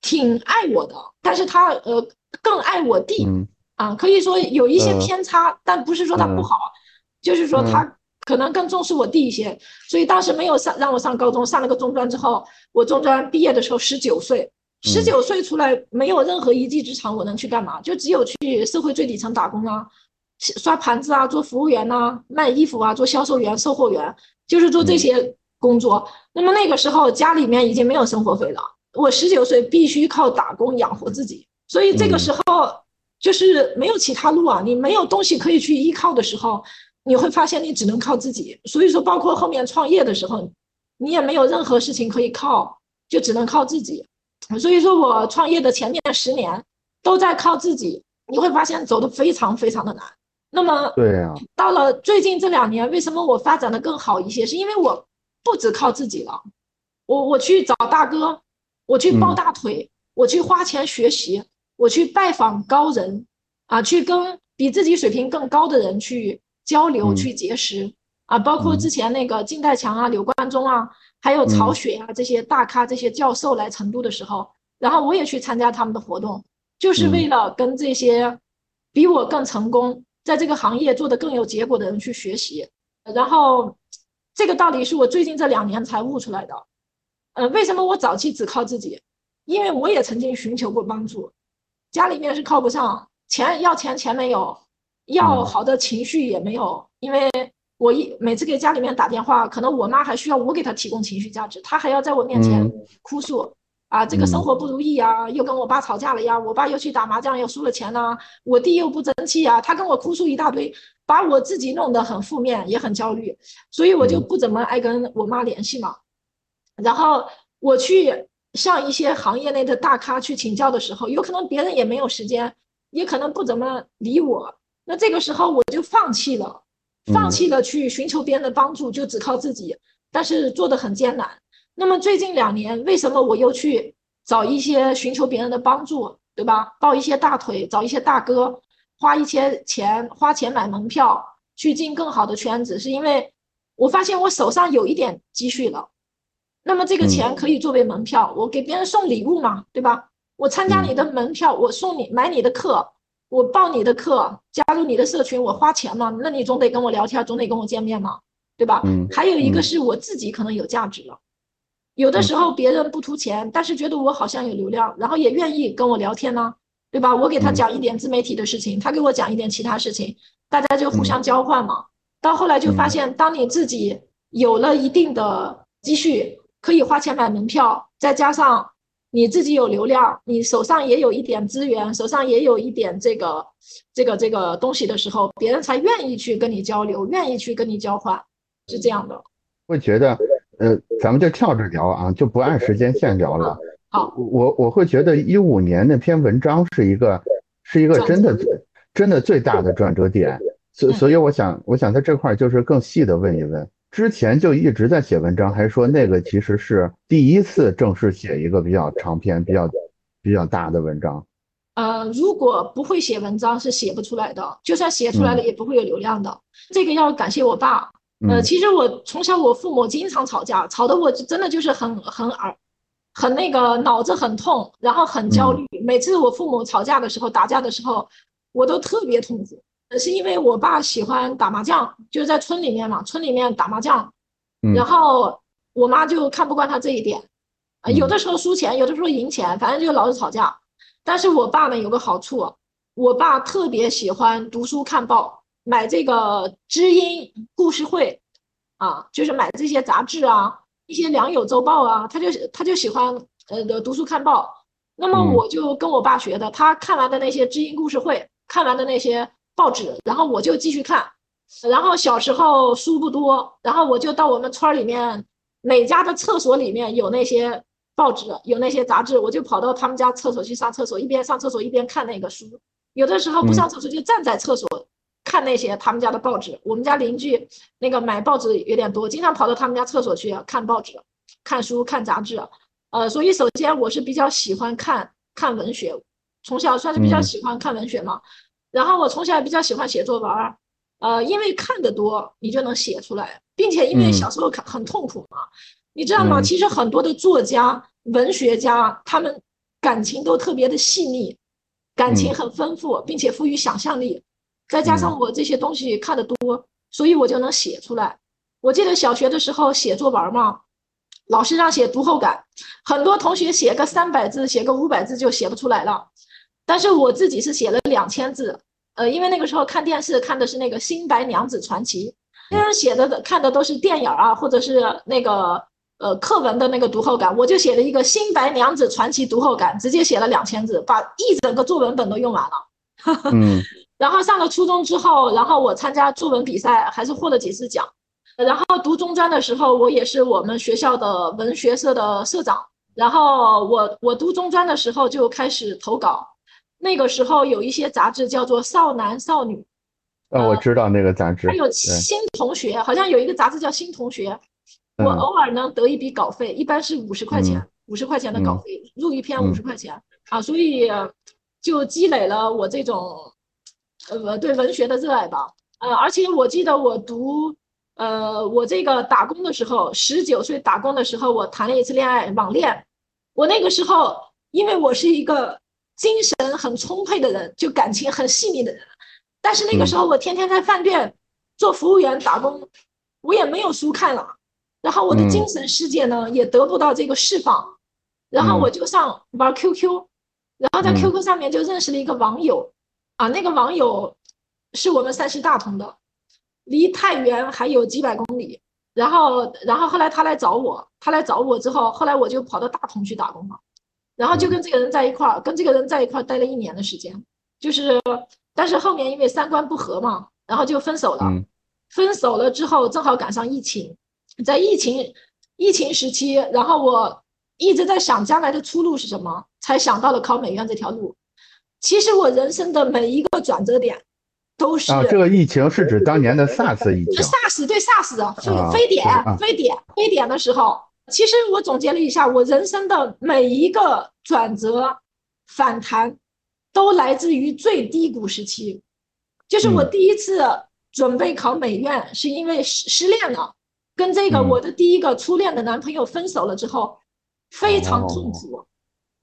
挺爱我的，但是她呃更爱我弟啊，可以说有一些偏差，但不是说她不好，就是说她可能更重视我弟一些，所以当时没有上让我上高中，上了个中专之后，我中专毕业的时候十九岁。十九岁出来，没有任何一技之长，我能去干嘛？就只有去社会最底层打工啊，刷盘子啊，做服务员呐，卖衣服啊，做销售员、售货员，就是做这些工作。那么那个时候家里面已经没有生活费了，我十九岁必须靠打工养活自己，所以这个时候就是没有其他路啊，你没有东西可以去依靠的时候，你会发现你只能靠自己。所以说，包括后面创业的时候，你也没有任何事情可以靠，就只能靠自己。所以说我创业的前面十年都在靠自己，你会发现走的非常非常的难。那么，
对呀，
到了最近这两年，为什么我发展的更好一些？是因为我不只靠自己了，我我去找大哥，我去抱大腿，我去花钱学习，我去拜访高人，啊，去跟比自己水平更高的人去交流、去结识，啊，包括之前那个靳代强啊、柳冠中啊。还有曹雪啊这些大咖这些教授来成都的时候，然后我也去参加他们的活动，就是为了跟这些比我更成功，在这个行业做得更有结果的人去学习。然后这个道理是我最近这两年才悟出来的。呃，为什么我早期只靠自己？因为我也曾经寻求过帮助，家里面是靠不上，钱要钱钱没有，要好的情绪也没有，因为。我一每次给家里面打电话，可能我妈还需要我给她提供情绪价值，她还要在我面前哭诉啊，这个生活不如意啊，又跟我爸吵架了呀，我爸又去打麻将又输了钱呐，我弟又不争气啊，他跟我哭诉一大堆，把我自己弄得很负面，也很焦虑，所以我就不怎么爱跟我妈联系嘛。然后我去向一些行业内的大咖去请教的时候，有可能别人也没有时间，也可能不怎么理我，那这个时候我就放弃了。放弃了去寻求别人的帮助，就只靠自己，但是做的很艰难。那么最近两年，为什么我又去找一些寻求别人的帮助，对吧？抱一些大腿，找一些大哥，花一些钱，花钱买门票去进更好的圈子，是因为我发现我手上有一点积蓄了。那么这个钱可以作为门票，我给别人送礼物嘛，对吧？我参加你的门票，我送你买你的课。我报你的课，加入你的社群，我花钱嘛？那你总得跟我聊天，总得跟我见面嘛，对吧？嗯。还有一个是我自己可能有价值了，有的时候别人不图钱，但是觉得我好像有流量，然后也愿意跟我聊天呢，对吧？我给他讲一点自媒体的事情，他给我讲一点其他事情，大家就互相交换嘛。到后来就发现，当你自己有了一定的积蓄，可以花钱买门票，再加上。你自己有流量，你手上也有一点资源，手上也有一点这个这个这个东西的时候，别人才愿意去跟你交流，愿意去跟你交换，是这样的。
会觉得，呃，咱们就跳着聊啊，就不按时间线聊了。
好，
我我会觉得一五年那篇文章是一个是一个真的真的最大的转折点，所所以我想我想在这块就是更细的问一问。之前就一直在写文章，还说那个其实是第一次正式写一个比较长篇、比较比较大的文章。
呃，如果不会写文章是写不出来的，就算写出来了也不会有流量的。这个要感谢我爸。呃，其实我从小我父母经常吵架，吵得我真的就是很很耳，很那个脑子很痛，然后很焦虑。每次我父母吵架的时候、打架的时候，我都特别痛苦。是因为我爸喜欢打麻将，就是在村里面嘛，村里面打麻将，然后我妈就看不惯他这一点，啊，有的时候输钱，有的时候赢钱，反正就老是吵架。但是我爸呢有个好处，我爸特别喜欢读书看报，买这个知音故事会，啊，就是买这些杂志啊，一些良友周报啊，他就他就喜欢呃读书看报。那么我就跟我爸学的，他看完的那些知音故事会，看完的那些报纸，然后我就继续看。然后小时候书不多，然后我就到我们村里面每家的厕所里面有那些报纸，有那些杂志，我就跑到他们家厕所去上厕所，一边上厕所一边看那个书。有的时候不上厕所就站在厕所看那些他们家的报纸。我们家邻居那个买报纸有点多，经常跑到他们家厕所去看报纸、看书、看杂志。呃，所以首先我是比较喜欢看看文学，从小算是比较喜欢看文学嘛。然后我从小也比较喜欢写作文儿。呃，因为看得多，你就能写出来，并且因为小时候看很痛苦嘛，你知道吗？其实很多的作家、文学家，他们感情都特别的细腻，感情很丰富，并且富于想象力。再加上我这些东西看得多，所以我就能写出来。我记得小学的时候写作文嘛，老师让写读后感，很多同学写个三百字、写个五百字就写不出来了，但是我自己是写了两千字。呃，因为那个时候看电视看的是那个《新白娘子传奇》，那人写的看的都是电影啊，或者是那个呃课文的那个读后感，我就写了一个《新白娘子传奇》读后感，直接写了两千字，把一整个作文本都用完了。(laughs)
嗯。
然后上了初中之后，然后我参加作文比赛，还是获了几次奖。然后读中专的时候，我也是我们学校的文学社的社长。然后我我读中专的时候就开始投稿。那个时候有一些杂志叫做《少男少女》，
呃，我知道那个杂志。
还有《新同学》，好像有一个杂志叫《新同学》。我偶尔能得一笔稿费，一般是五十块钱，五十块钱的稿费，入一篇五十块钱啊，所以就积累了我这种呃对文学的热爱吧。呃，而且我记得我读呃我这个打工的时候，十九岁打工的时候，我谈了一次恋爱，网恋。我那个时候，因为我是一个。精神很充沛的人，就感情很细腻的人，但是那个时候我天天在饭店做服务员打工，我也没有书看了，然后我的精神世界呢也得不到这个释放，然后我就上玩 QQ，然后在 QQ 上面就认识了一个网友，啊，那个网友是我们山西大同的，离太原还有几百公里，然后然后后来他来找我，他来找我之后，后来我就跑到大同去打工了。然后就跟这个人在一块儿，跟这个人在一块儿待了一年的时间，就是，但是后面因为三观不合嘛，然后就分手了。分手了之后，正好赶上疫情，在疫情疫情时期，然后我一直在想将来的出路是什么，才想到了考美院这条路。其实我人生的每一个转折点，都是
啊，这个疫情是指当年的 (laughs) SARS 疫情
，SARS 对 SARS 就非典，非典，非典的时候。其实我总结了一下，我人生的每一个转折、反弹，都来自于最低谷时期。就是我第一次准备考美院，是因为失失恋了，跟这个我的第一个初恋的男朋友分手了之后，非常痛苦，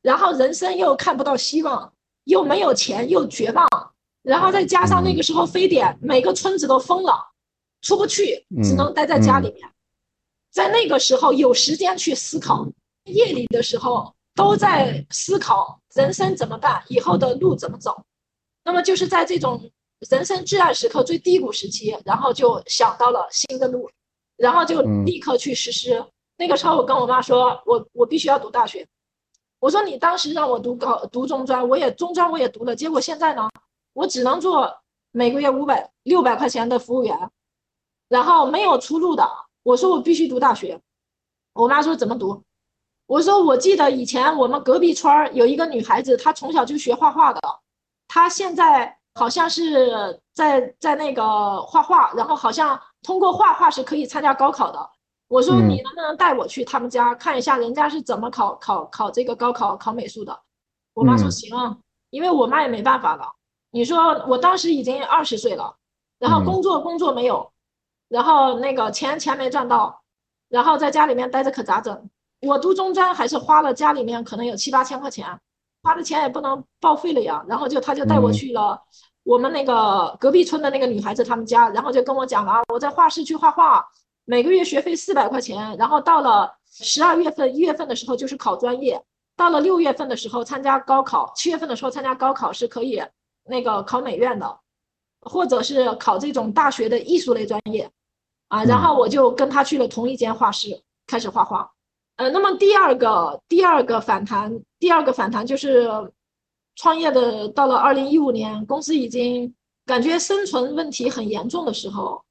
然后人生又看不到希望，又没有钱，又绝望，然后再加上那个时候非典，每个村子都封了，出不去，只能待在家里面。在那个时候有时间去思考，夜里的时候都在思考人生怎么办，以后的路怎么走。那么就是在这种人生至暗时刻、最低谷时期，然后就想到了新的路，然后就立刻去实施。那个时候我跟我妈说，我我必须要读大学。我说你当时让我读高读中专，我也中专我也读了，结果现在呢，我只能做每个月五百六百块钱的服务员，然后没有出路的。我说我必须读大学，我妈说怎么读？我说我记得以前我们隔壁村儿有一个女孩子，她从小就学画画的，她现在好像是在在那个画画，然后好像通过画画是可以参加高考的。我说你能不能带我去他们家看一下人家是怎么考考考这个高考考美术的？我妈说行，因为我妈也没办法了。你说我当时已经二十岁了，然后工作工作没有。然后那个钱钱没赚到，然后在家里面待着可咋整？我读中专还是花了家里面可能有七八千块钱，花的钱也不能报废了呀。然后就他就带我去了我们那个隔壁村的那个女孩子他们家，然后就跟我讲了，我在画室去画画，每个月学费四百块钱，然后到了十二月份、一月份的时候就是考专业，到了六月份的时候参加高考，七月份的时候参加高考是可以那个考美院的，或者是考这种大学的艺术类专业，啊，然后我就跟他去了同一间画室开始画画。呃，那么第二个第二个反弹，第二个反弹就是创业的到了二零一五年，公司已经感觉生存问题很严重的时候。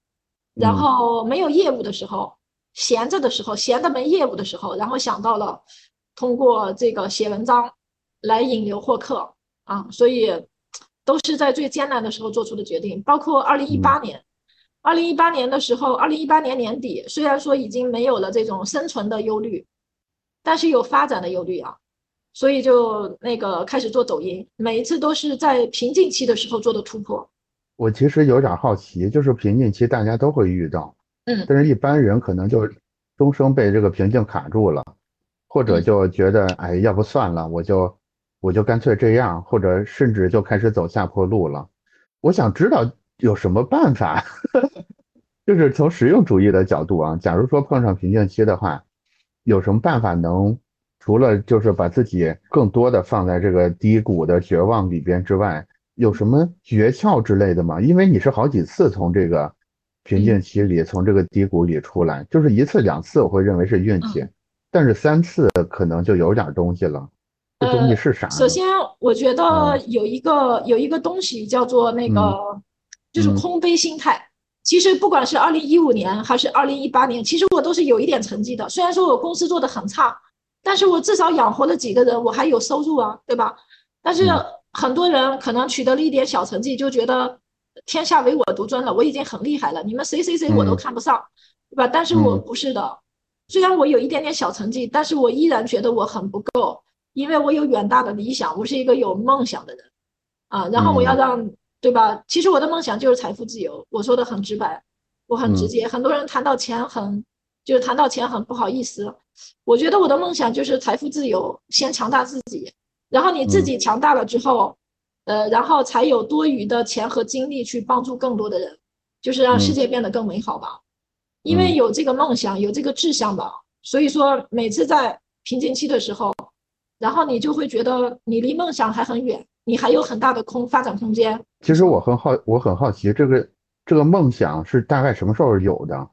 然后没有业务的时候，闲着的时候，闲的没业务的时候，然后想到了通过这个写文章来引流获客啊，所以都是在最艰难的时候做出的决定。包括二零一八年，二零一八年的时候，二零一八年年底，虽然说已经没有了这种生存的忧虑，但是有发展的忧虑啊，所以就那个开始做抖音，每一次都是在瓶颈期的时候做的突破。
我其实有点好奇，就是瓶颈期大家都会遇到，
嗯，
但是一般人可能就终生被这个瓶颈卡住了，或者就觉得哎，要不算了，我就我就干脆这样，或者甚至就开始走下坡路了。我想知道有什么办法，(laughs) 就是从实用主义的角度啊，假如说碰上瓶颈期的话，有什么办法能除了就是把自己更多的放在这个低谷的绝望里边之外？有什么诀窍之类的吗？因为你是好几次从这个瓶颈期里、从这个低谷里出来，就是一次两次我会认为是运气，但是三次可能就有点东西了。这东西是啥？
首先，我觉得有一个有一个东西叫做那个，就是空杯心态。其实不管是二零一五年还是二零一八年，其实我都是有一点成绩的。虽然说我公司做的很差，但是我至少养活了几个人，我还有收入啊，对吧？但是。很多人可能取得了一点小成绩，就觉得天下唯我独尊了，我已经很厉害了，你们谁谁谁我都看不上，对吧？但是我不是的，虽然我有一点点小成绩，但是我依然觉得我很不够，因为我有远大的理想，我是一个有梦想的人啊。然后我要让，对吧？其实我的梦想就是财富自由，我说的很直白，我很直接。很多人谈到钱很，就是谈到钱很不好意思，我觉得我的梦想就是财富自由，先强大自己。然后你自己强大了之后，呃，然后才有多余的钱和精力去帮助更多的人，就是让世界变得更美好吧。因为有这个梦想，有这个志向吧，所以说每次在瓶颈期的时候，然后你就会觉得你离梦想还很远，你还有很大的空发展空间。
其实我很好，我很好奇这个这个梦想是大概什么时候有的？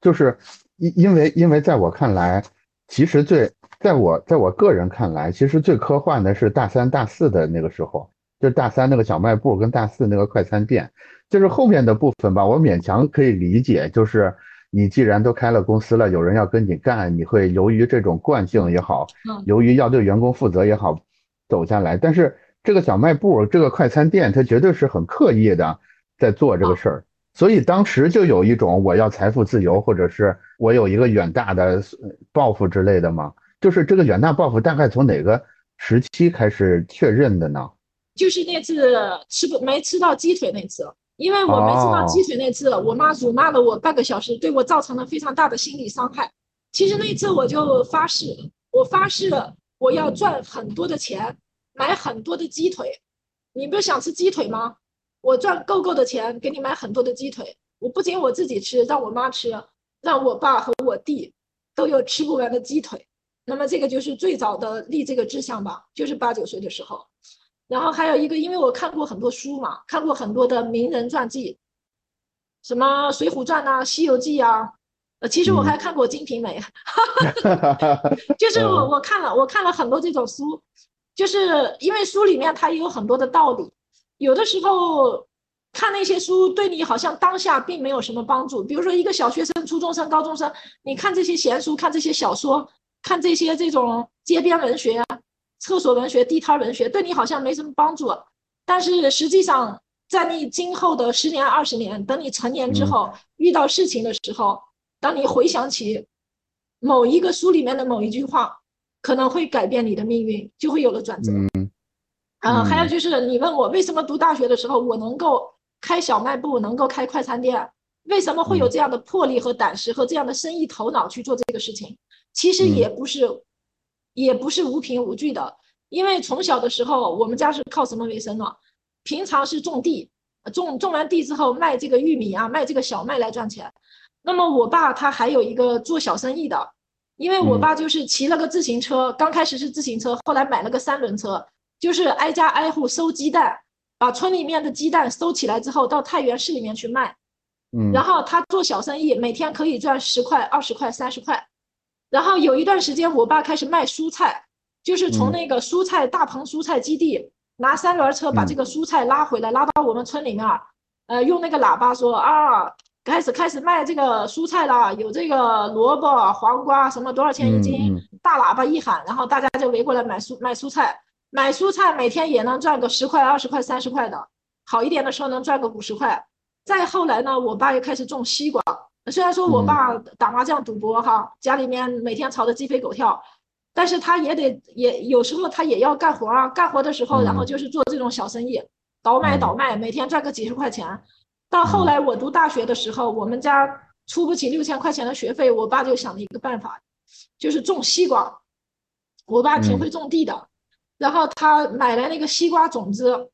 就是因因为因为在我看来，其实最。在我在我个人看来，其实最科幻的是大三、大四的那个时候，就是大三那个小卖部跟大四那个快餐店，就是后面的部分吧，我勉强可以理解。就是你既然都开了公司了，有人要跟你干，你会由于这种惯性也好，由于要对员工负责也好，走下来。但是这个小卖部、这个快餐店，它绝对是很刻意的在做这个事儿，所以当时就有一种我要财富自由，或者是我有一个远大的抱负之类的嘛。就是这个远大抱负大概从哪个时期开始确认的呢？
就是那次吃不没吃到鸡腿那次，因为我没吃到鸡腿那次，我妈辱骂了我半个小时，对我造成了非常大的心理伤害。其实那次我就发誓，我发誓我要赚很多的钱，买很多的鸡腿。你不是想吃鸡腿吗？我赚够够的钱给你买很多的鸡腿。我不仅我自己吃，让我妈吃，让我爸和我弟都有吃不完的鸡腿。那么这个就是最早的立这个志向吧，就是八九岁的时候。然后还有一个，因为我看过很多书嘛，看过很多的名人传记，什么《水浒传》呐，《西游记》啊。呃，其实我还看过《金瓶梅》，(laughs) (laughs) 就是我我看了我看了很多这种书，就是因为书里面它也有很多的道理。有的时候看那些书对你好像当下并没有什么帮助。比如说一个小学生、初中生、高中生，你看这些闲书，看这些小说。看这些这种街边文学、厕所文学、地摊文学，对你好像没什么帮助。但是实际上，在你今后的十年、二十年，等你成年之后，遇到事情的时候，当你回想起某一个书里面的某一句话，可能会改变你的命运，就会有了转折。
嗯。
啊，还有就是你问我为什么读大学的时候我能够开小卖部，能够开快餐店，为什么会有这样的魄力和胆识和这样的生意头脑去做这个事情？其实也不是，也不是无凭无据的，因为从小的时候，我们家是靠什么为生呢？平常是种地，种种完地之后卖这个玉米啊，卖这个小麦来赚钱。那么我爸他还有一个做小生意的，因为我爸就是骑了个自行车，刚开始是自行车，后来买了个三轮车，就是挨家挨户收鸡蛋，把村里面的鸡蛋收起来之后，到太原市里面去卖。
嗯，
然后他做小生意，每天可以赚十块、二十块、三十块。然后有一段时间，我爸开始卖蔬菜，就是从那个蔬菜大棚蔬菜基地拿三轮车把这个蔬菜拉回来，拉到我们村里面，呃，用那个喇叭说啊，开始开始卖这个蔬菜了，有这个萝卜、黄瓜什么多少钱一斤？大喇叭一喊，然后大家就围过来买蔬买蔬菜，买蔬菜每天也能赚个十块、二十块、三十块的，好一点的时候能赚个五十块。再后来呢，我爸又开始种西瓜。虽然说我爸打麻将赌博哈，家里面每天吵得鸡飞狗跳，但是他也得也有时候他也要干活啊。干活的时候，然后就是做这种小生意，倒买倒卖，每天赚个几十块钱。到后来我读大学的时候，我们家出不起六千块钱的学费，我爸就想了一个办法，就是种西瓜。我爸挺会种地的，然后他买来那个西瓜种子。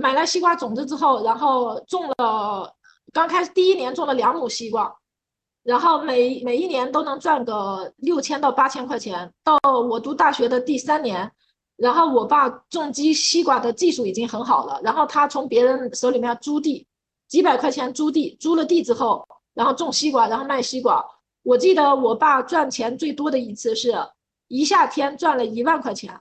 买来西瓜种子之后，然后种了，刚开始第一年种了两亩西瓜，然后每每一年都能赚个六千到八千块钱。到我读大学的第三年，然后我爸种基西瓜的技术已经很好了，然后他从别人手里面租地，几百块钱租地，租了地之后，然后种西瓜，然后卖西瓜。我记得我爸赚钱最多的一次是一夏天赚了一万块钱，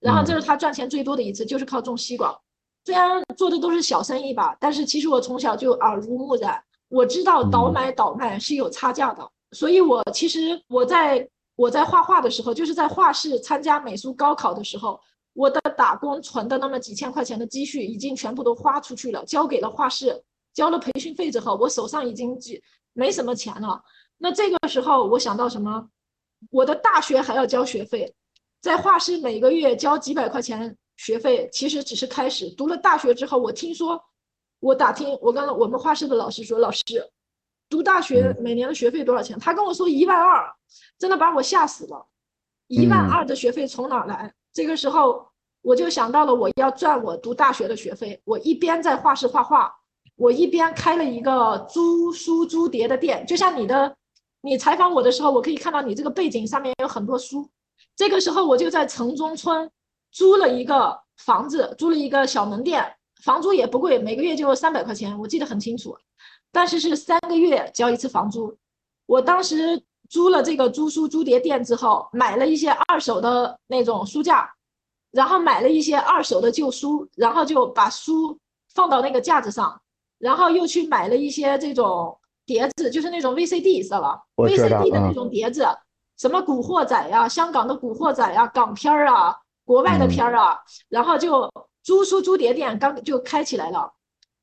然后这是他赚钱最多的一次，就是靠种西瓜。虽然做的都是小生意吧，但是其实我从小就耳濡目染，我知道倒买倒卖是有差价的。所以，我其实我在我在画画的时候，就是在画室参加美术高考的时候，我的打工存的那么几千块钱的积蓄已经全部都花出去了，交给了画室，交了培训费之后，我手上已经几没什么钱了。那这个时候，我想到什么？我的大学还要交学费，在画室每个月交几百块钱。学费其实只是开始。读了大学之后，我听说，我打听，我跟我们画室的老师说：“老师，读大学每年的学费多少钱？”他跟我说一万二，真的把我吓死了。一万二的学费从哪来？这个时候我就想到了，我要赚我读大学的学费。我一边在画室画画，我一边开了一个租书租碟的店。就像你的，你采访我的时候，我可以看到你这个背景上面有很多书。这个时候我就在城中村。租了一个房子，租了一个小门店，房租也不贵，每个月就三百块钱，我记得很清楚。但是是三个月交一次房租。我当时租了这个租书租碟店之后，买了一些二手的那种书架，然后买了一些二手的旧书，然后就把书放到那个架子上，然后又去买了一些这种碟子，就是那种 VCD 知道吧？VCD 的那种碟子，什么古惑仔呀，香港的古惑仔呀，港片儿啊。国外的片儿啊，然后就租书租碟店刚就开起来了。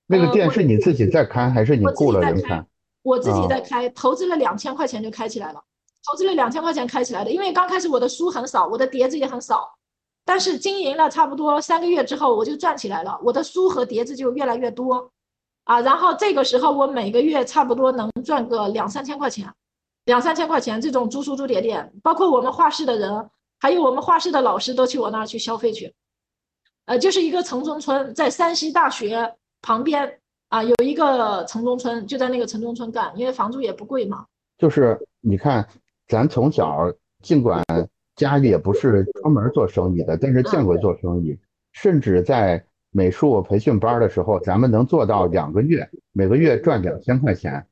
那个店是你自己在开还是你雇了人开？
我自己在开，投资了两千块钱就开起来了。投资了两千块钱开起来的，因为刚开始我的书很少，我的碟子也很少，但是经营了差不多三个月之后，我就赚起来了，我的书和碟子就越来越多啊。然后这个时候我每个月差不多能赚个两三千块钱，两三千块钱这种租书租碟店，包括我们画室的人。还有我们画室的老师都去我那儿去消费去，呃，就是一个城中村，在山西大学旁边啊，有一个城中村，就在那个城中村干，因为房租也不贵嘛。
就是你看，咱从小尽管家里也不是专门做生意的，但是见过做生意，甚至在美术培训班的时候，咱们能做到两个月每个月赚两千块钱，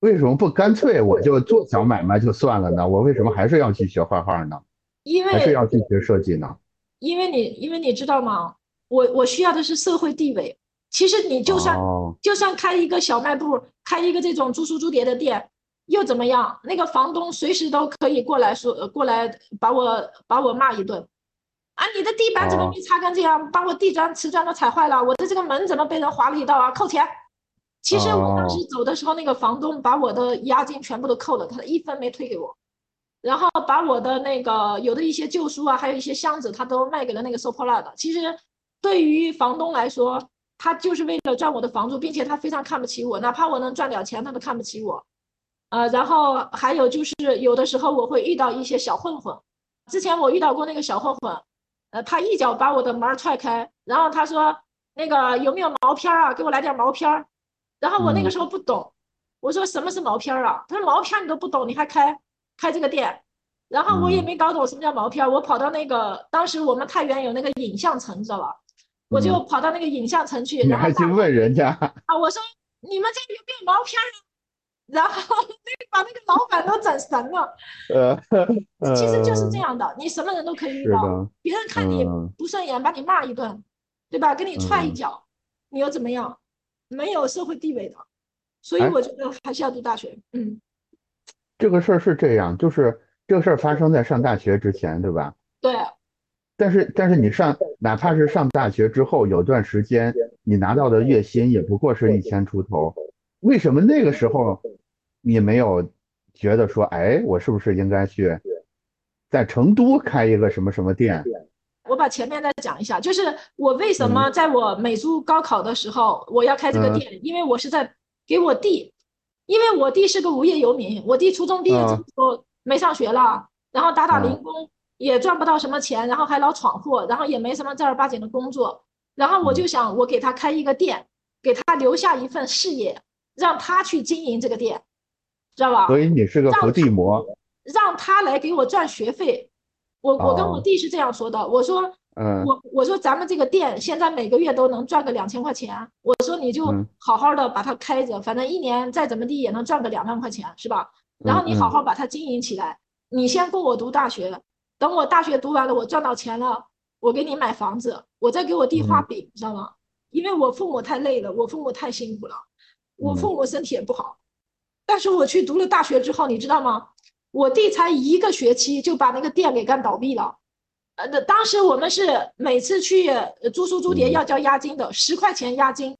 为什么不干脆我就做小买卖就算了呢？我为什么还是要去学画画呢？
因为
还是要去学设计呢，
因为你，因为你知道吗？我我需要的是社会地位。其实你就算就算开一个小卖部，开一个这种租书租碟的店，又怎么样？那个房东随时都可以过来说，过来把我把我骂一顿。啊，你的地板怎么没擦干净啊？把我地砖瓷砖都踩坏了。我的这个门怎么被人划了一道啊？扣钱。其实我当时走的时候，那个房东把我的押金全部都扣了，他一分没退给我。然后把我的那个有的一些旧书啊，还有一些箱子，他都卖给了那个收破烂的。其实对于房东来说，他就是为了赚我的房租，并且他非常看不起我，哪怕我能赚点钱，他都看不起我。呃，然后还有就是有的时候我会遇到一些小混混，之前我遇到过那个小混混，呃，他一脚把我的门踹开，然后他说那个有没有毛片啊，给我来点毛片儿。然后我那个时候不懂。我说什么是毛片啊？他说毛片你都不懂，你还开开这个店？然后我也没搞懂什么叫毛片，我跑到那个当时我们太原有那个影像城，知道吧？我就跑到那个影像城去，
你还去问人家
啊？我说你们这有没有毛片儿？然后 (laughs) 那把那个老板都整神了。呃，其实就是这样的，你什么人都可以遇到，别人看你不顺眼，把你骂一顿，对吧？给你踹一脚，你又怎么样？没有社会地位的，所以我觉得还是要读大学。嗯，
这个事儿是这样，就是这个事儿发生在上大学之前，对吧？
对。
但是但是你上哪怕是上大学之后，有段时间你拿到的月薪也不过是一千出头，为什么那个时候你没有觉得说，哎，我是不是应该去在成都开一个什么什么店？
我把前面再讲一下，就是我为什么在我美术高考的时候我要开这个店，因为我是在给我弟，因为我弟是个无业游民，我弟初中毕业之后没上学了，然后打打零工。也赚不到什么钱，然后还老闯祸，然后也没什么正儿八经的工作，然后我就想，我给他开一个店，给他留下一份事业，让他去经营这个店，知道吧？
所以你是个伏地魔，
让他来给我赚学费。我我跟我弟是这样说的，我说，嗯，我我说咱们这个店现在每个月都能赚个两千块钱，我说你就好好的把它开着，反正一年再怎么地也能赚个两万块钱，是吧？然后你好好把它经营起来，你先供我读大学。等我大学读完了，我赚到钱了，我给你买房子，我再给我弟画饼，知道吗？因为我父母太累了，我父母太辛苦了，我父母身体也不好。但是我去读了大学之后，你知道吗？我弟才一个学期就把那个店给干倒闭了。呃，那当时我们是每次去租书租碟要交押金的，十块钱押金，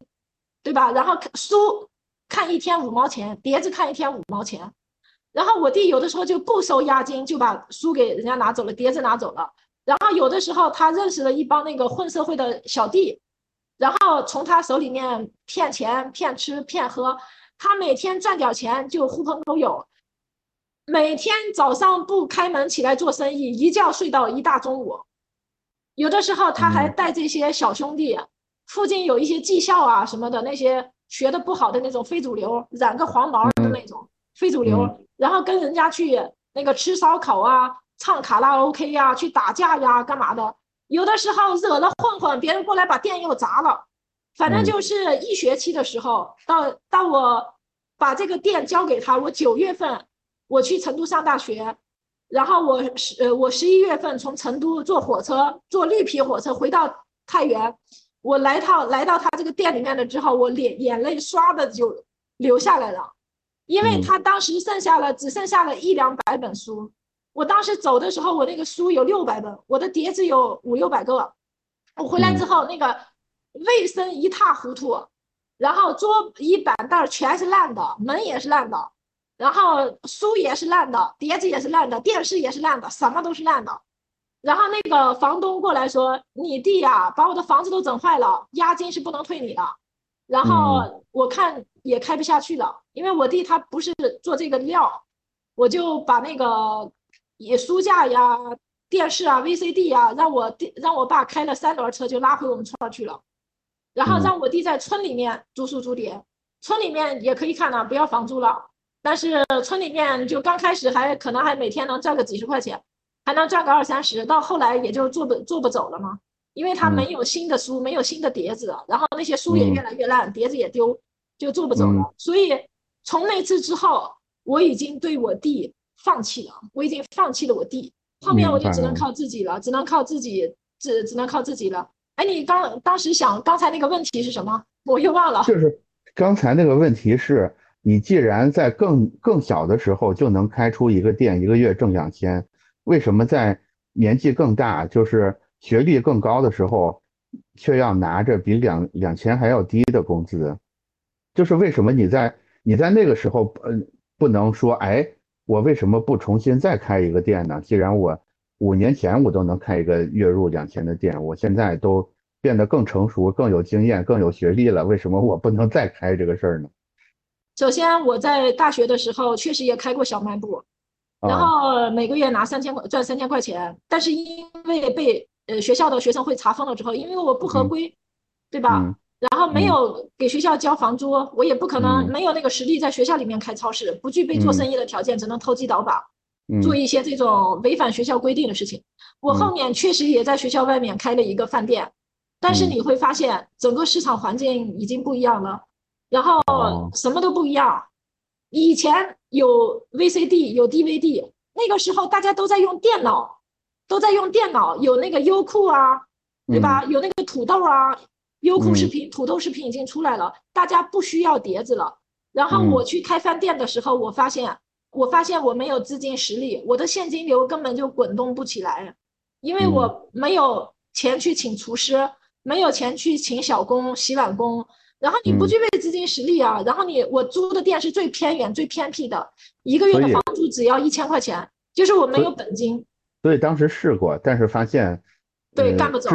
对吧？然后书看一天五毛钱，碟子看一天五毛钱。然后我弟有的时候就不收押金，就把书给人家拿走了，碟子拿走了。然后有的时候他认识了一帮那个混社会的小弟，然后从他手里面骗钱、骗吃、骗喝。他每天赚点钱就狐朋狗友，每天早上不开门起来做生意，一觉睡到一大中午。有的时候他还带这些小兄弟，附近有一些技校啊什么的，那些学的不好的那种非主流，染个黄毛的那种非主流。然后跟人家去那个吃烧烤啊，唱卡拉 OK 呀，去打架呀，干嘛的？有的时候惹了混混，别人过来把店又砸了。反正就是一学期的时候，到到我把这个店交给他，我九月份我去成都上大学，然后我十呃我十一月份从成都坐火车坐绿皮火车回到太原，我来到来到他这个店里面了之后，我脸眼泪唰的就流下来了。因为他当时剩下了只剩下了一两百本书，我当时走的时候，我那个书有六百本，我的碟子有五六百个。我回来之后，那个卫生一塌糊涂，然后桌椅板凳全是烂的，门也是烂的，然后书也是烂的，碟子也是烂的，电视也是烂的，什么都是烂的。然后那个房东过来说：“你弟呀，把我的房子都整坏了，押金是不能退你的。”然后我看也开不下去了，因为我弟他不是做这个料，我就把那个也书架呀、电视啊、VCD 呀，让我弟让我爸开了三轮车就拉回我们村去了，然后让我弟在村里面租书租碟，村里面也可以看呢，不要房租了，但是村里面就刚开始还可能还每天能赚个几十块钱，还能赚个二三十，到后来也就做不做不走了嘛。因为他没有新的书，没有新的碟子，然后那些书也越来越烂，碟子也丢，就做不走了。所以从那次之后，我已经对我弟放弃了，我已经放弃了我弟。后面我就只能靠自己了，只能靠自己，只只能靠自己了。哎，你刚当时想刚才那个问题是什么？我又忘了。
就是刚才那个问题是，你既然在更更小的时候就能开出一个店，一个月挣两千，为什么在年纪更大，就是？学历更高的时候，却要拿着比两两千还要低的工资，就是为什么你在你在那个时候，呃，不能说，哎，我为什么不重新再开一个店呢？既然我五年前我都能开一个月入两千的店，我现在都变得更成熟、更有经验、更有学历了，为什么我不能再开这个事儿呢？
首先，我在大学的时候确实也开过小卖部，然后每个月拿三千块赚三千块钱，但是因为被呃，学校的学生会查封了之后，因为我不合规，对吧？然后没有给学校交房租，我也不可能没有那个实力在学校里面开超市，不具备做生意的条件，只能投机倒把，做一些这种违反学校规定的事情。我后面确实也在学校外面开了一个饭店，但是你会发现整个市场环境已经不一样了，然后什么都不一样。以前有 VCD 有 DVD，那个时候大家都在用电脑，都在用电脑，有那个优酷啊，对吧？有那个土豆啊。优酷视频、土豆视频已经出来了，大家不需要碟子了。然后我去开饭店的时候，我发现，我发现我没有资金实力，我的现金流根本就滚动不起来，因为我没有钱去请厨师，没有钱去请小工、洗碗工。然后你不具备资金实力啊，然后你我租的店是最偏远、最偏僻的，一个月的房租只要一千块钱，就是我没有本金。
所以当时试过，但是发现，
对，干不走。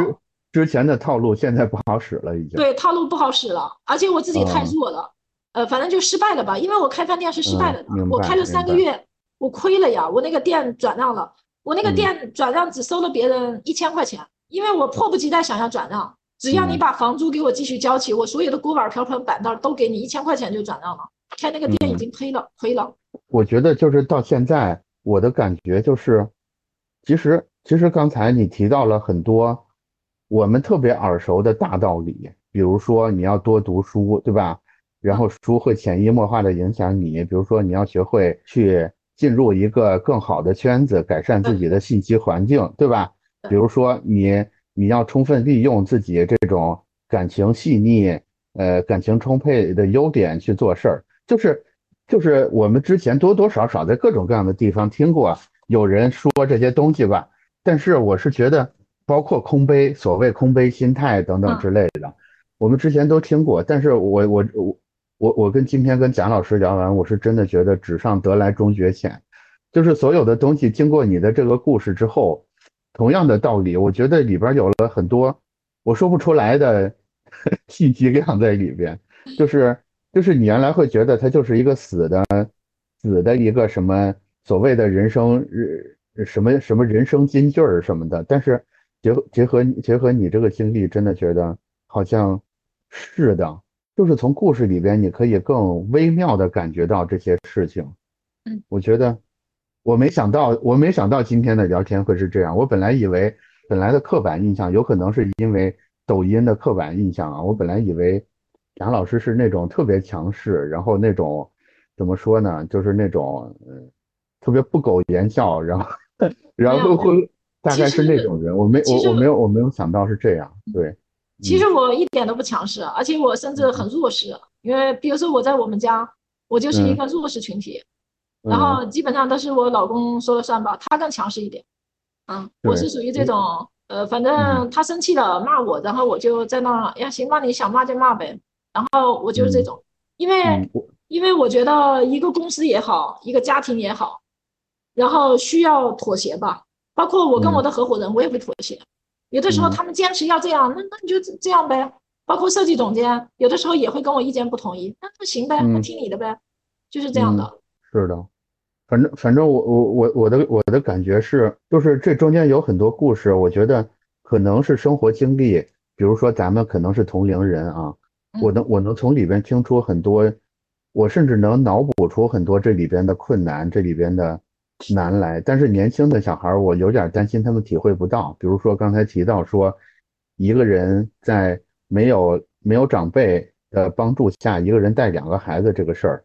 之前的套路现在不好使了，已经
对套路不好使了，而且我自己太弱了，呃，反正就失败了吧。因为我开饭店是失败了的，我开了三个月，我亏了呀。我那个店转让了，我那个店转让只收了别人一千块钱，因为我迫不及待想要转让。只要你把房租给我继续交起，我所有的锅碗瓢盆板凳都给你一千块钱就转让了。开那个店已经亏了，亏了。
我觉得就是到现在，我的感觉就是，其实其实刚才你提到了很多。我们特别耳熟的大道理，比如说你要多读书，对吧？然后书会潜移默化的影响你。比如说你要学会去进入一个更好的圈子，改善自己的信息环境，对吧？比如说你你要充分利用自己这种感情细腻、呃感情充沛的优点去做事儿，就是就是我们之前多多少少在各种各样的地方听过有人说这些东西吧。但是我是觉得。包括空杯，所谓空杯心态等等之类的，我们之前都听过。但是我我我我我跟今天跟贾老师聊完，我是真的觉得纸上得来终觉浅，就是所有的东西经过你的这个故事之后，同样的道理，我觉得里边有了很多我说不出来的 (laughs) 信息量在里边。就是就是你原来会觉得它就是一个死的死的一个什么所谓的人生日什么什么人生金句儿什么的，但是。结结合结合你这个经历，真的觉得好像是的，就是从故事里边，你可以更微妙的感觉到这些事情。
嗯，
我觉得我没想到，我没想到今天的聊天会是这样。我本来以为本来的刻板印象，有可能是因为抖音的刻板印象啊。我本来以为杨老师是那种特别强势，然后那种怎么说呢，就是那种嗯特别不苟言笑，然后 (laughs) 然后会。大概是那种人，我没我我没有我没有想到是这样，对。
其实我一点都不强势，而且我甚至很弱势，因为比如说我在我们家，我就是一个弱势群体，然后基本上都是我老公说了算吧，他更强势一点。嗯，我是属于这种，呃，反正他生气了骂我，然后我就在那，呀行吧，你想骂就骂呗，然后我就是这种，因为因为我觉得一个公司也好，一个家庭也好，然后需要妥协吧。包括我跟我的合伙人，我也会妥协。有的时候他们坚持要这样，那那你就这样呗。包括设计总监，有的时候也会跟我意见不统一，那那行呗，那听你的呗，就是这样的。
是的，反正反正我我我我的我的感觉是，就是这中间有很多故事，我觉得可能是生活经历，比如说咱们可能是同龄人啊，我能我能从里边听出很多，我甚至能脑补出很多这里边的困难，这里边的。难来，但是年轻的小孩儿，我有点担心他们体会不到。比如说刚才提到说，一个人在没有没有长辈的帮助下，一个人带两个孩子这个事儿，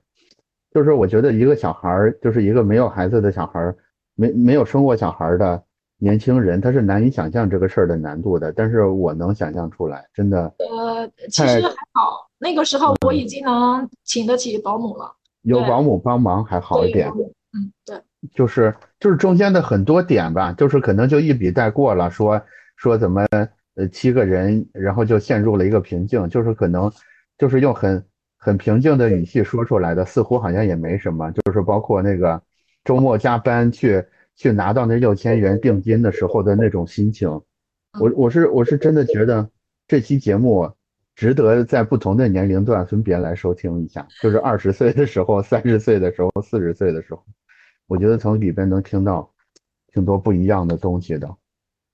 就是我觉得一个小孩儿，就是一个没有孩子的小孩儿，没没有生过小孩的年轻人，他是难以想象这个事儿的难度的。但是我能想象出来，真的。
呃，其实还好，那个时候我已经能请得起保姆了，
有保姆帮忙还好一点。
嗯，对。
就是就是中间的很多点吧，就是可能就一笔带过了，说说怎么呃七个人，然后就陷入了一个瓶颈，就是可能就是用很很平静的语气说出来的，似乎好像也没什么，就是包括那个周末加班去去拿到那六千元定金的时候的那种心情，我我是我是真的觉得这期节目值得在不同的年龄段分别来收听一下，就是二十岁的时候、三十岁的时候、四十岁的时候。我觉得从里边能听到挺多不一样的东西的，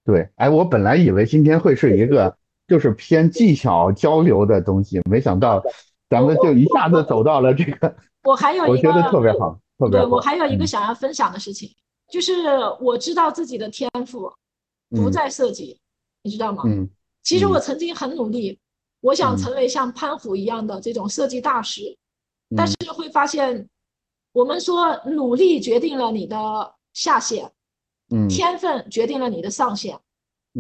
对，哎，我本来以为今天会是一个就是偏技巧交流的东西，没想到咱们就一下子走到了这个。(laughs)
我还有一
个，我觉得特别好，特别好。
对我还有一个想要分享的事情，就是我知道自己的天赋不在设计，你知道吗？
嗯。
其实我曾经很努力，我想成为像潘虎一样的这种设计大师，但是会发现，我们说努力决定了你的下限，
嗯，
天分决定了你的上限，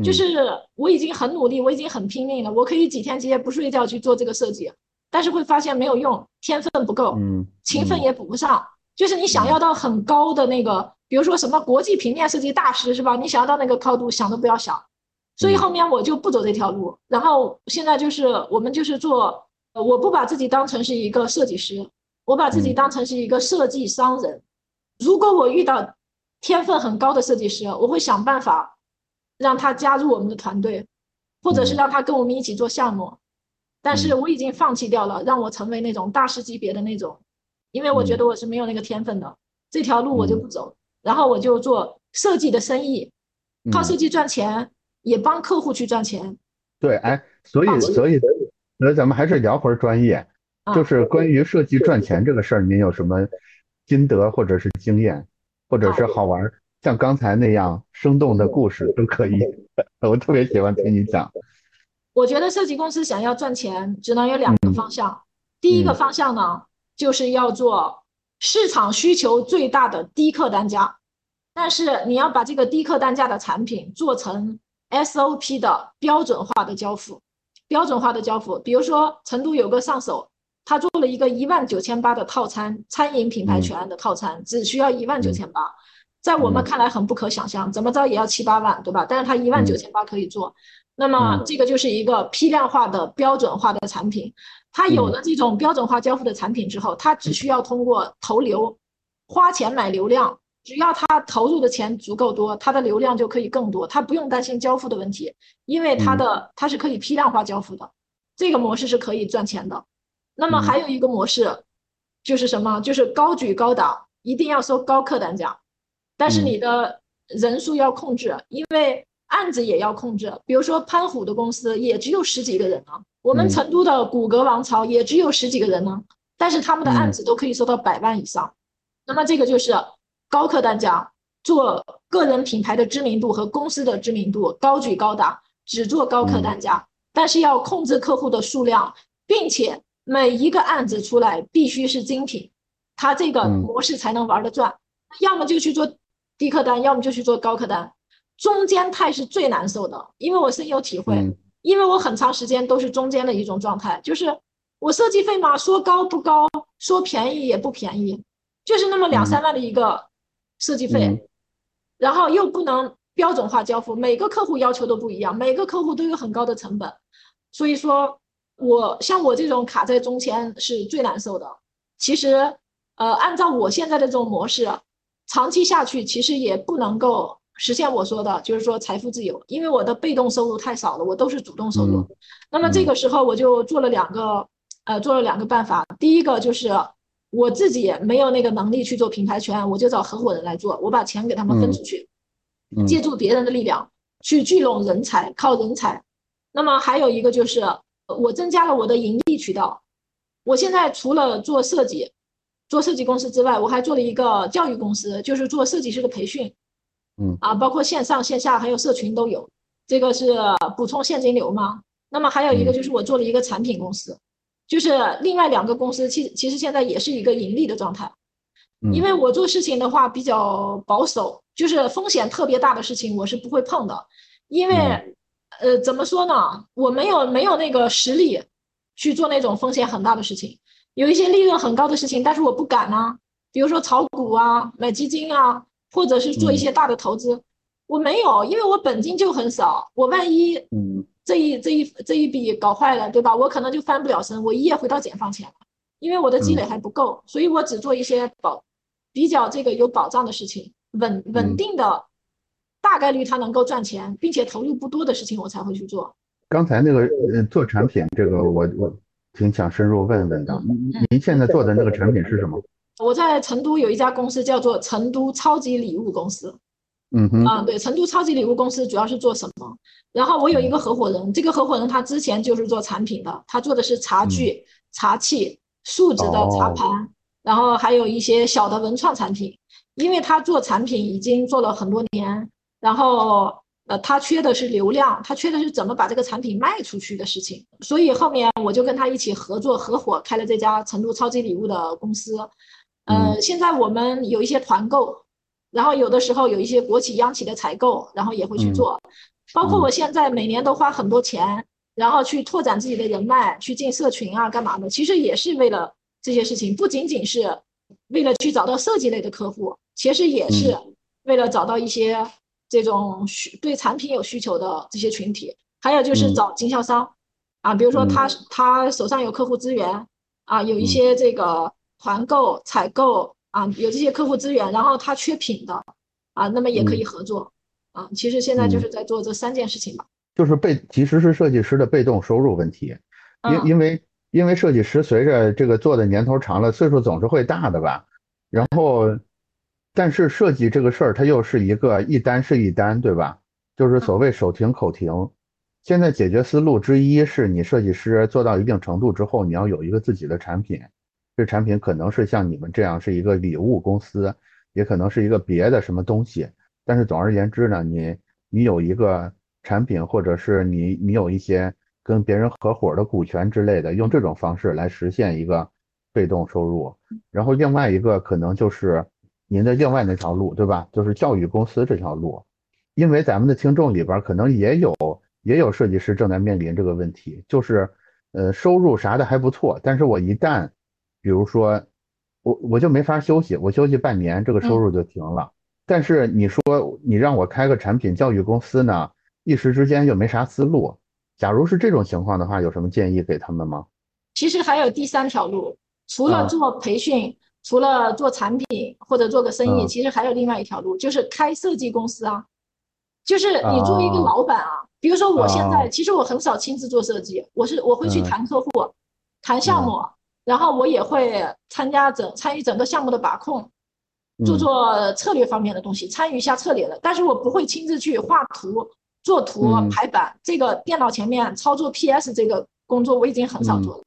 就是我已经很努力，我已经很拼命了，我可以几天几夜不睡觉去做这个设计，但是会发现没有用，天分不够，
嗯，
勤奋也补不上，就是你想要到很高的那个，比如说什么国际平面设计大师是吧？你想要到那个高度，想都不要想。所以后面我就不走这条路，然后现在就是我们就是做，我不把自己当成是一个设计师，我把自己当成是一个设计商人。如果我遇到天分很高的设计师，我会想办法让他加入我们的团队，或者是让他跟我们一起做项目。但是我已经放弃掉了让我成为那种大师级别的那种，因为我觉得我是没有那个天分的，这条路我就不走。然后我就做设计的生意，靠设计赚钱。也帮客户去赚钱，
对，哎，所以所以，所以咱们还是聊会儿专业，就是关于设计赚钱这个事儿，您有什么心得或者是经验，或者是好玩，像刚才那样生动的故事都可以，(laughs) 我特别喜欢听你讲。
我觉得设计公司想要赚钱，只能有两个方向，第一个方向呢，就是要做市场需求最大的低客单价，但是你要把这个低客单价的产品做成。SOP 的标准化的交付，标准化的交付，比如说成都有个上手，他做了一个一万九千八的套餐，餐饮品牌全案的套餐，只需要一万九千八，在我们看来很不可想象，怎么着也要七八万，对吧？但是他一万九千八可以做，那么这个就是一个批量化的标准化的产品，他有了这种标准化交付的产品之后，他只需要通过投流，花钱买流量。只要他投入的钱足够多，他的流量就可以更多，他不用担心交付的问题，因为他的他是可以批量化交付的，这个模式是可以赚钱的。那么还有一个模式，就是什么？就是高举高打，一定要收高客单价，但是你的人数要控制，因为案子也要控制。比如说潘虎的公司也只有十几个人呢，我们成都的骨骼王朝也只有十几个人呢，但是他们的案子都可以收到百万以上，那么这个就是。高客单价，做个人品牌的知名度和公司的知名度高举高打，只做高客单价，但是要控制客户的数量，并且每一个案子出来必须是精品，他这个模式才能玩得转。要么就去做低客单，要么就去做高客单，中间态是最难受的，因为我深有体会，因为我很长时间都是中间的一种状态，就是我设计费嘛，说高不高，说便宜也不便宜，就是那么两三万的一个。设计费，然后又不能标准化交付，每个客户要求都不一样，每个客户都有很高的成本，所以说，我像我这种卡在中间是最难受的。其实，呃，按照我现在的这种模式，长期下去其实也不能够实现我说的，就是说财富自由，因为我的被动收入太少了，我都是主动收入。那么这个时候我就做了两个，呃，做了两个办法，第一个就是。我自己没有那个能力去做品牌权，我就找合伙人来做，我把钱给他们分出去，借助别人的力量去聚拢人才，靠人才。那么还有一个就是，我增加了我的盈利渠道。我现在除了做设计，做设计公司之外，我还做了一个教育公司，就是做设计师的培训。
嗯
啊，包括线上线下还有社群都有，这个是补充现金流嘛。那么还有一个就是我做了一个产品公司。就是另外两个公司，其其实现在也是一个盈利的状态，因为我做事情的话比较保守，就是风险特别大的事情我是不会碰的，因为，呃，怎么说呢，我没有没有那个实力去做那种风险很大的事情，有一些利润很高的事情，但是我不敢呢，比如说炒股啊、买基金啊，或者是做一些大的投资，我没有，因为我本金就很少，我万一，
嗯。
这一这一这一笔搞坏了，对吧？我可能就翻不了身，我一夜回到解放前了，因为我的积累还不够，所以我只做一些保比较这个有保障的事情，稳稳定的，大概率它能够赚钱，并且投入不多的事情，我才会去做。
刚才那个呃做产品这个，我我挺想深入问问的。您您现在做的那个产品是什么？
我在成都有一家公司叫做成都超级礼物公司，
嗯哼，
啊，对，成都超级礼物公司主要是做什么？然后我有一个合伙人，这个合伙人他之前就是做产品的，他做的是茶具、茶器、树脂的茶盘，然后还有一些小的文创产品。因为他做产品已经做了很多年，然后呃，他缺的是流量，他缺的是怎么把这个产品卖出去的事情。所以后面我就跟他一起合作合伙开了这家成都超级礼物的公司。呃，现在我们有一些团购。然后有的时候有一些国企央企的采购，然后也会去做，包括我现在每年都花很多钱，然后去拓展自己的人脉，去进社群啊，干嘛的？其实也是为了这些事情，不仅仅是为了去找到设计类的客户，其实也是为了找到一些这种需对产品有需求的这些群体，还有就是找经销商。啊，比如说他他手上有客户资源啊，有一些这个团购采购。啊，有这些客户资源，然后他缺品的，啊，那么也可以合作，啊，其实现在就是在做这三件事情吧。
就是被其实是设计师的被动收入问题，因因为因为设计师随着这个做的年头长了，岁数总是会大的吧。然后，但是设计这个事儿，它又是一个一单是一单，对吧？就是所谓手停口停。现在解决思路之一是你设计师做到一定程度之后，你要有一个自己的产品。这产品可能是像你们这样是一个礼物公司，也可能是一个别的什么东西。但是总而言之呢，你你有一个产品，或者是你你有一些跟别人合伙的股权之类的，用这种方式来实现一个被动收入。然后另外一个可能就是您的另外那条路，对吧？就是教育公司这条路。因为咱们的听众里边可能也有也有设计师正在面临这个问题，就是呃收入啥的还不错，但是我一旦比如说，我我就没法休息，我休息半年，这个收入就停了。但是你说你让我开个产品教育公司呢，一时之间又没啥思路。假如是这种情况的话，有什么建议给他们吗？
其实还有第三条路，除了做培训，除了做产品或者做个生意，其实还有另外一条路，就是开设计公司啊。就是你作为一个老板啊，比如说我现在，其实我很少亲自做设计，我是我会去谈客户，谈项目。然后我也会参加整参与整个项目的把控，做做策略方面的东西，参与一下策略的。但是我不会亲自去画图、做图、排版。这个电脑前面操作 PS 这个工作我已经很少做了。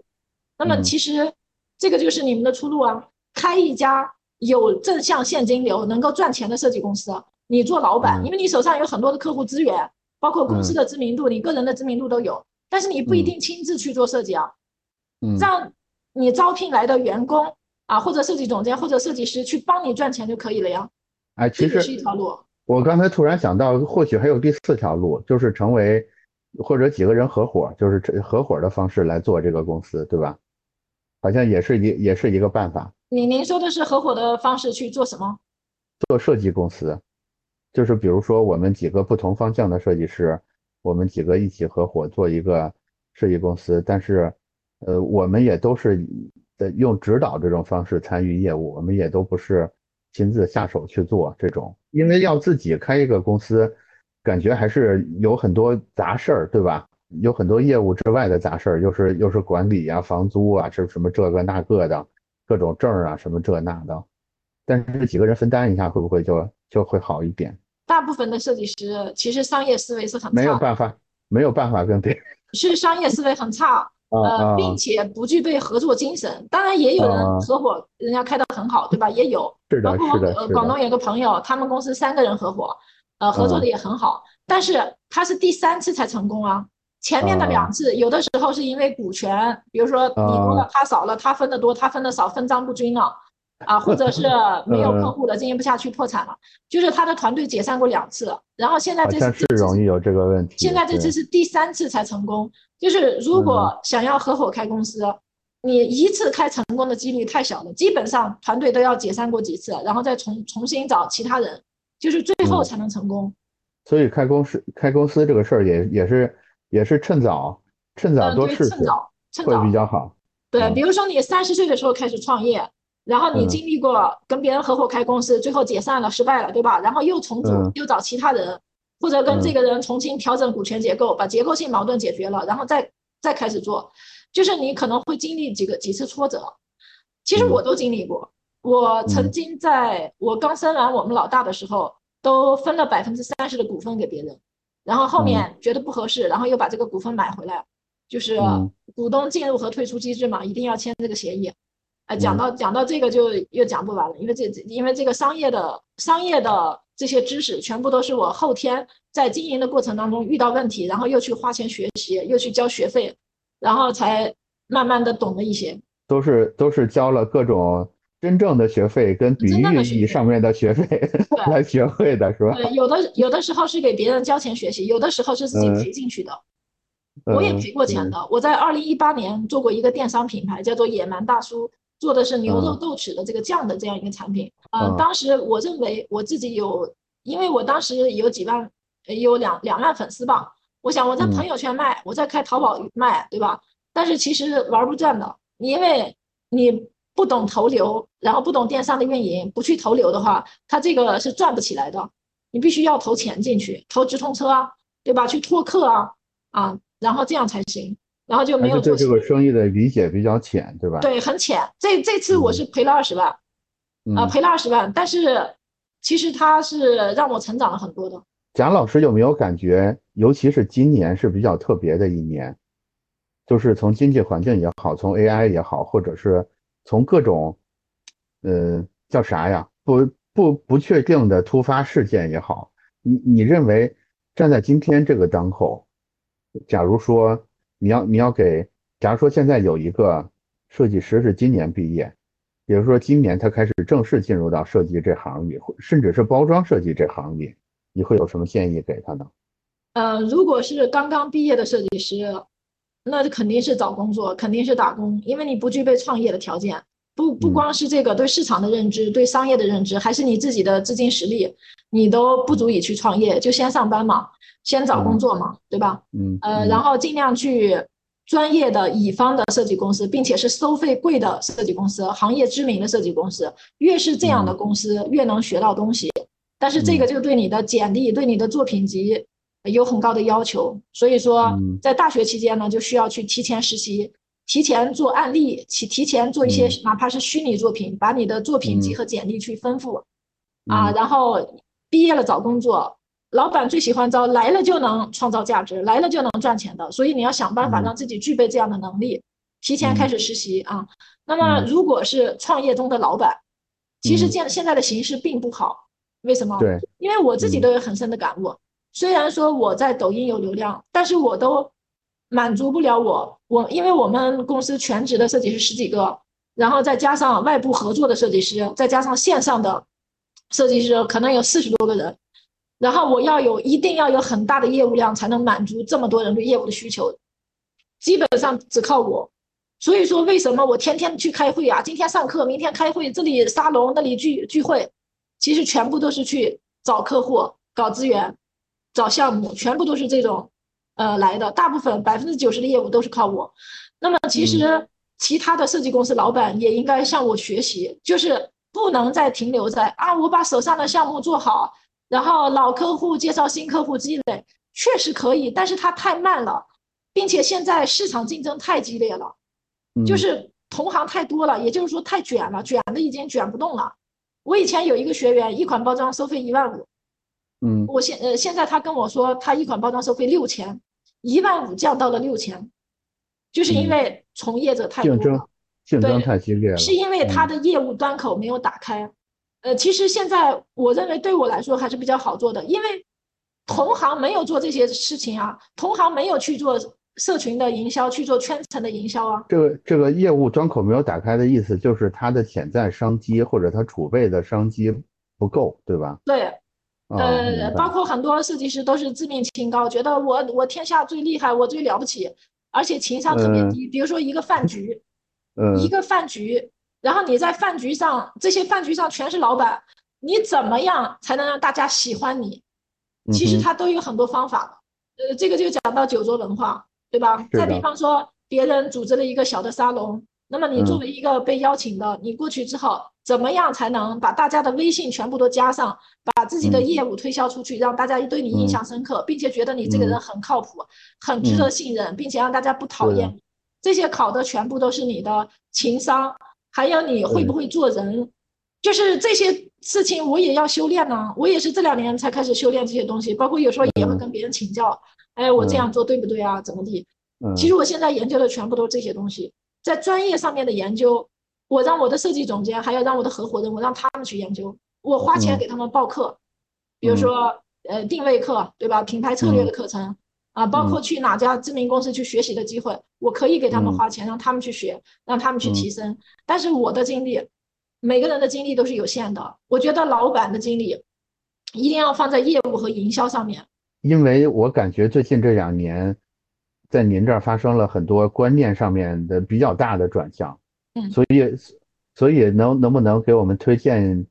那么其实这个就是你们的出路啊！开一家有正向现金流、能够赚钱的设计公司，你做老板，因为你手上有很多的客户资源，包括公司的知名度、你个人的知名度都有。但是你不一定亲自去做设计啊，这样。你招聘来的员工啊，或者设计总监或者设计师去帮你赚钱就可以了呀。
哎，其实
是一条路。
我刚才突然想到，或许还有第四条路，就是成为或者几个人合伙，就是合伙的方式来做这个公司，对吧？好像也是一也是一个办法。
您您说的是合伙的方式去做什么？
做设计公司，就是比如说我们几个不同方向的设计师，我们几个一起合伙做一个设计公司，但是。呃，我们也都是在用指导这种方式参与业务，我们也都不是亲自下手去做这种，因为要自己开一个公司，感觉还是有很多杂事儿，对吧？有很多业务之外的杂事儿，又是又是管理啊、房租啊，是什么这个那个的，各种证啊，什么这那的。但是几个人分担一下，会不会就就会好一点？
大部分的设计师其实商业思维是很
没有办法，没有办法跟别人
是商业思维很差。(laughs) 呃，并且不具备合作精神，当然也有人合伙，人家开得很好，对吧？也有，包括呃，广东有个朋友，他们公司三个人合伙，呃，合作的也很好，但是他是第三次才成功啊，前面的两次有的时候是因为股权，比如说你多了他少了，他分的多，他分的少，分赃不均了。啊，或者是 (laughs) 没有客户了，经营不下去破产了，就是他的团队解散过两次，然后现在这
次是容易有这个问题。
现在这次是第三次才成功，就是如果想要合伙开公司，你一次开成功的几率太小了，基本上团队都要解散过几次，然后再重重新找其他人，就是最后才能成功。
所以开公司开公司这个事儿也也是也是趁早趁早多试试，会比较好。
对，比如说你三十岁的时候开始创业。然后你经历过跟别人合伙开公司，最后解散了，失败了，对吧？然后又重组，又找其他人，或者跟这个人重新调整股权结构，把结构性矛盾解决了，然后再再开始做，就是你可能会经历几个几次挫折。其实我都经历过。我曾经在我刚生完我们老大的时候，都分了百分之三十的股份给别人，然后后面觉得不合适，然后又把这个股份买回来，就是股东进入和退出机制嘛，一定要签这个协议。哎，讲到讲到这个就又讲不完了，因为这因为这个商业的商业的这些知识全部都是我后天在经营的过程当中遇到问题，然后又去花钱学习，又去交学费，然后才慢慢的懂了一些。
都是都是交了各种真正的学费跟比喻意义上面的学费 (laughs) 来学会的是吧？
对，有的有的时候是给别人交钱学习，有的时候是自己赔进去的。我也赔过钱的。我在二零一八年做过一个电商品牌，叫做野蛮大叔。做的是牛肉豆豉的这个酱的这样一个产品，呃，当时我认为我自己有，因为我当时有几万，有两两万粉丝吧，我想我在朋友圈卖，我在开淘宝卖，对吧？但是其实玩不转的，因为你不懂投流，然后不懂电商的运营，不去投流的话，他这个是赚不起来的，你必须要投钱进去，投直通车啊，对吧？去拓客啊，啊，然后这样才行。然后就没有
对这个生意的理解比较浅，对吧？
对，很浅。这这次我是赔了二十万，啊，赔了二十万。但是其实它是让我成长了很多的。
蒋老师有没有感觉，尤其是今年是比较特别的一年，就是从经济环境也好，从 AI 也好，或者是从各种，呃，叫啥呀？不不不确定的突发事件也好，你你认为站在今天这个当口，假如说。你要你要给，假如说现在有一个设计师是今年毕业，比如说今年他开始正式进入到设计这行业，甚至是包装设计这行业，你会有什么建议给他呢？
呃，如果是刚刚毕业的设计师，那肯定是找工作，肯定是打工，因为你不具备创业的条件，不不光是这个对市场的认知，对商业的认知，还是你自己的资金实力，你都不足以去创业，就先上班嘛。先找工作嘛，对吧？
嗯，
呃，然后尽量去专业的乙方的设计公司，并且是收费贵的设计公司，行业知名的设计公司。越是这样的公司，越能学到东西。但是这个就对你的简历、对你的作品集有很高的要求。所以说，在大学期间呢，就需要去提前实习，提前做案例，提提前做一些哪怕是虚拟作品，把你的作品集和简历去丰富啊。然后毕业了找工作。老板最喜欢招来了就能创造价值，来了就能赚钱的，所以你要想办法让自己具备这样的能力，提前开始实习啊。那么如果是创业中的老板，其实现现在的形势并不好，为什么？
对，
因为我自己都有很深的感悟。虽然说我在抖音有流量，但是我都满足不了我我，因为我们公司全职的设计师十几个，然后再加上外部合作的设计师，再加上线上的设计师，可能有四十多个人。然后我要有，一定要有很大的业务量，才能满足这么多人对业务的需求。基本上只靠我，所以说为什么我天天去开会啊？今天上课，明天开会，这里沙龙，那里聚聚会，其实全部都是去找客户、搞资源、找项目，全部都是这种，呃来的。大部分百分之九十的业务都是靠我。那么其实其他的设计公司老板也应该向我学习，就是不能再停留在啊，我把手上的项目做好。然后老客户介绍新客户积累确实可以，但是它太慢了，并且现在市场竞争太激烈了，就是同行太多了，也就是说太卷了，卷的已经卷不动了。我以前有一个学员，一款包装收费一万五，
嗯，
我现呃现在他跟我说他一款包装收费六千，一万五降到了六千，就是因为从业者太多，
竞争竞争太激烈了，
是因为他的业务端口没有打开。呃，其实现在我认为对我来说还是比较好做的，因为同行没有做这些事情啊，同行没有去做社群的营销，去做圈层的营销啊。
这个这个业务端口没有打开的意思，就是它的潜在商机或者它储备的商机不够，对吧？
对，呃，包括很多设计师都是自命清高，觉得我我天下最厉害，我最了不起，而且情商特别低。比如说一个饭局，一个饭局。然后你在饭局上，这些饭局上全是老板，你怎么样才能让大家喜欢你？其实他都有很多方法呃，这个就讲到酒桌文化，对吧？再比方说，别人组织了一个小的沙龙，那么你作为一个被邀请的，你过去之后，怎么样才能把大家的微信全部都加上，把自己的业务推销出去，让大家对你印象深刻，并且觉得你这个人很靠谱，很值得信任，并且让大家不讨厌。你。这些考的全部都是你的情商。还有你会不会做人，就是这些事情我也要修炼呢，我也是这两年才开始修炼这些东西，包括有时候也会跟别人请教，哎，我这样做对不对啊？怎么地？其实我现在研究的全部都是这些东西，在专业上面的研究，我让我的设计总监，还要让我的合伙人，我让他们去研究，我花钱给他们报课，比如说呃定位课，对吧？品牌策略的课程啊，包括去哪家知名公司去学习的机会，我可以给他们花钱，让他们去学，让他们去提升。但是我的精力。每个人的精力都是有限的，我觉得老板的精力一定要放在业务和营销上面。
因为我感觉最近这两年，在您这儿发生了很多观念上面的比较大的转向，
嗯，
所以所以能能不能给我们推荐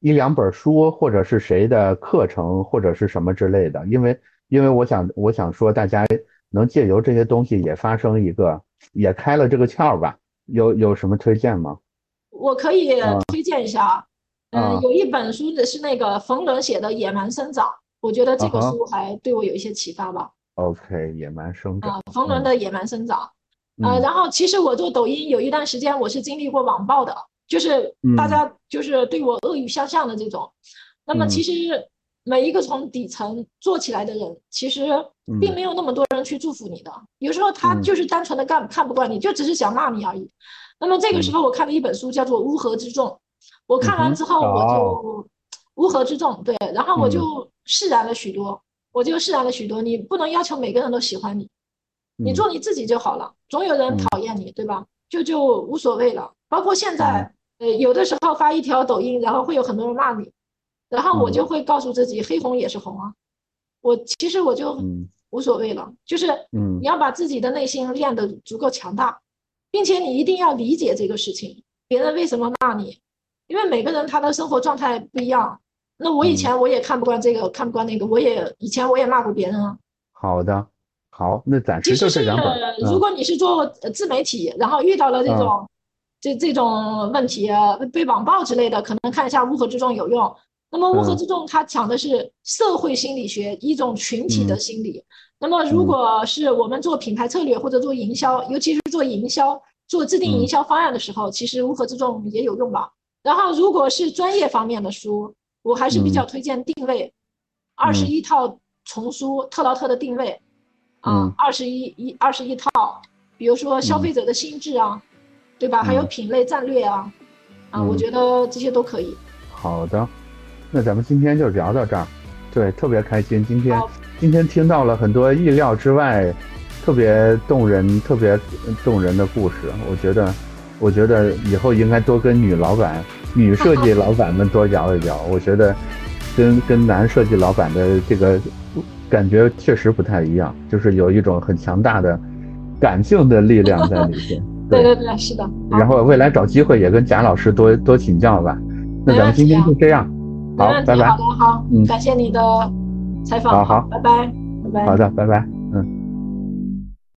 一两本书，或者是谁的课程，或者是什么之类的？因为因为我想我想说，大家能借由这些东西也发生一个，也开了这个窍吧？有有什么推荐吗？
我可以推荐一下啊，嗯，有一本书的是那个冯仑写的《野蛮生长》，我觉得这个书还对我有一些启发吧。
OK，野蛮生长。
啊，冯仑的《野蛮生长》。呃，然后其实我做抖音有一段时间，我是经历过网暴的，就是大家就是对我恶语相向的这种。那么其实每一个从底层做起来的人，其实并没有那么多人去祝福你的，有时候他就是单纯的干看不惯你，就只是想骂你而已。那么这个时候，我看了一本书，叫做《乌合之众》。我看完之后，我就乌合之众，对，然后我就释然了许多，我就释然了许多。你不能要求每个人都喜欢你，你做你自己就好了。总有人讨厌你，对吧？就就无所谓了。包括现在，呃，有的时候发一条抖音，然后会有很多人骂你，然后我就会告诉自己，黑红也是红啊。我其实我就无所谓了，就是你要把自己的内心练得足够强大。并且你一定要理解这个事情，别人为什么骂你？因为每个人他的生活状态不一样。那我以前我也看不惯这个，看不惯那个，我也以前我也骂过别人啊。
好的，好，那暂时就这两本。
如果你是做自媒体，然后遇到了这种这这种问题，被网暴之类的，可能看一下乌合之众有用。那么乌合之众它讲的是社会心理学，一种群体的心理。那么，如果是我们做品牌策略或者做营销，尤其是做营销、做制定营销方案的时候，其实乌合之众也有用吧。然后，如果是专业方面的书，我还是比较推荐定位，二十一套丛书，特劳特的定位，啊，二十一一二十一套，比如说消费者的心智啊，对吧？还有品类战略啊，啊，我觉得这些都可以。
好的，那咱们今天就聊到这儿。对，特别开心，今天。今天听到了很多意料之外、特别动人、特别动人的故事，我觉得，我觉得以后应该多跟女老板、女设计老板们多聊一聊。我觉得，跟跟男设计老板的这个感觉确实不太一样，就是有一种很强大的感性的力量在里边。(laughs)
对对对，是的。
然后未来找机会也跟贾老师多多请教吧。那咱们今天就这样，好，拜拜。
好的，好，嗯，感谢你的。采访
好好，
拜拜，拜拜。
好的，拜拜。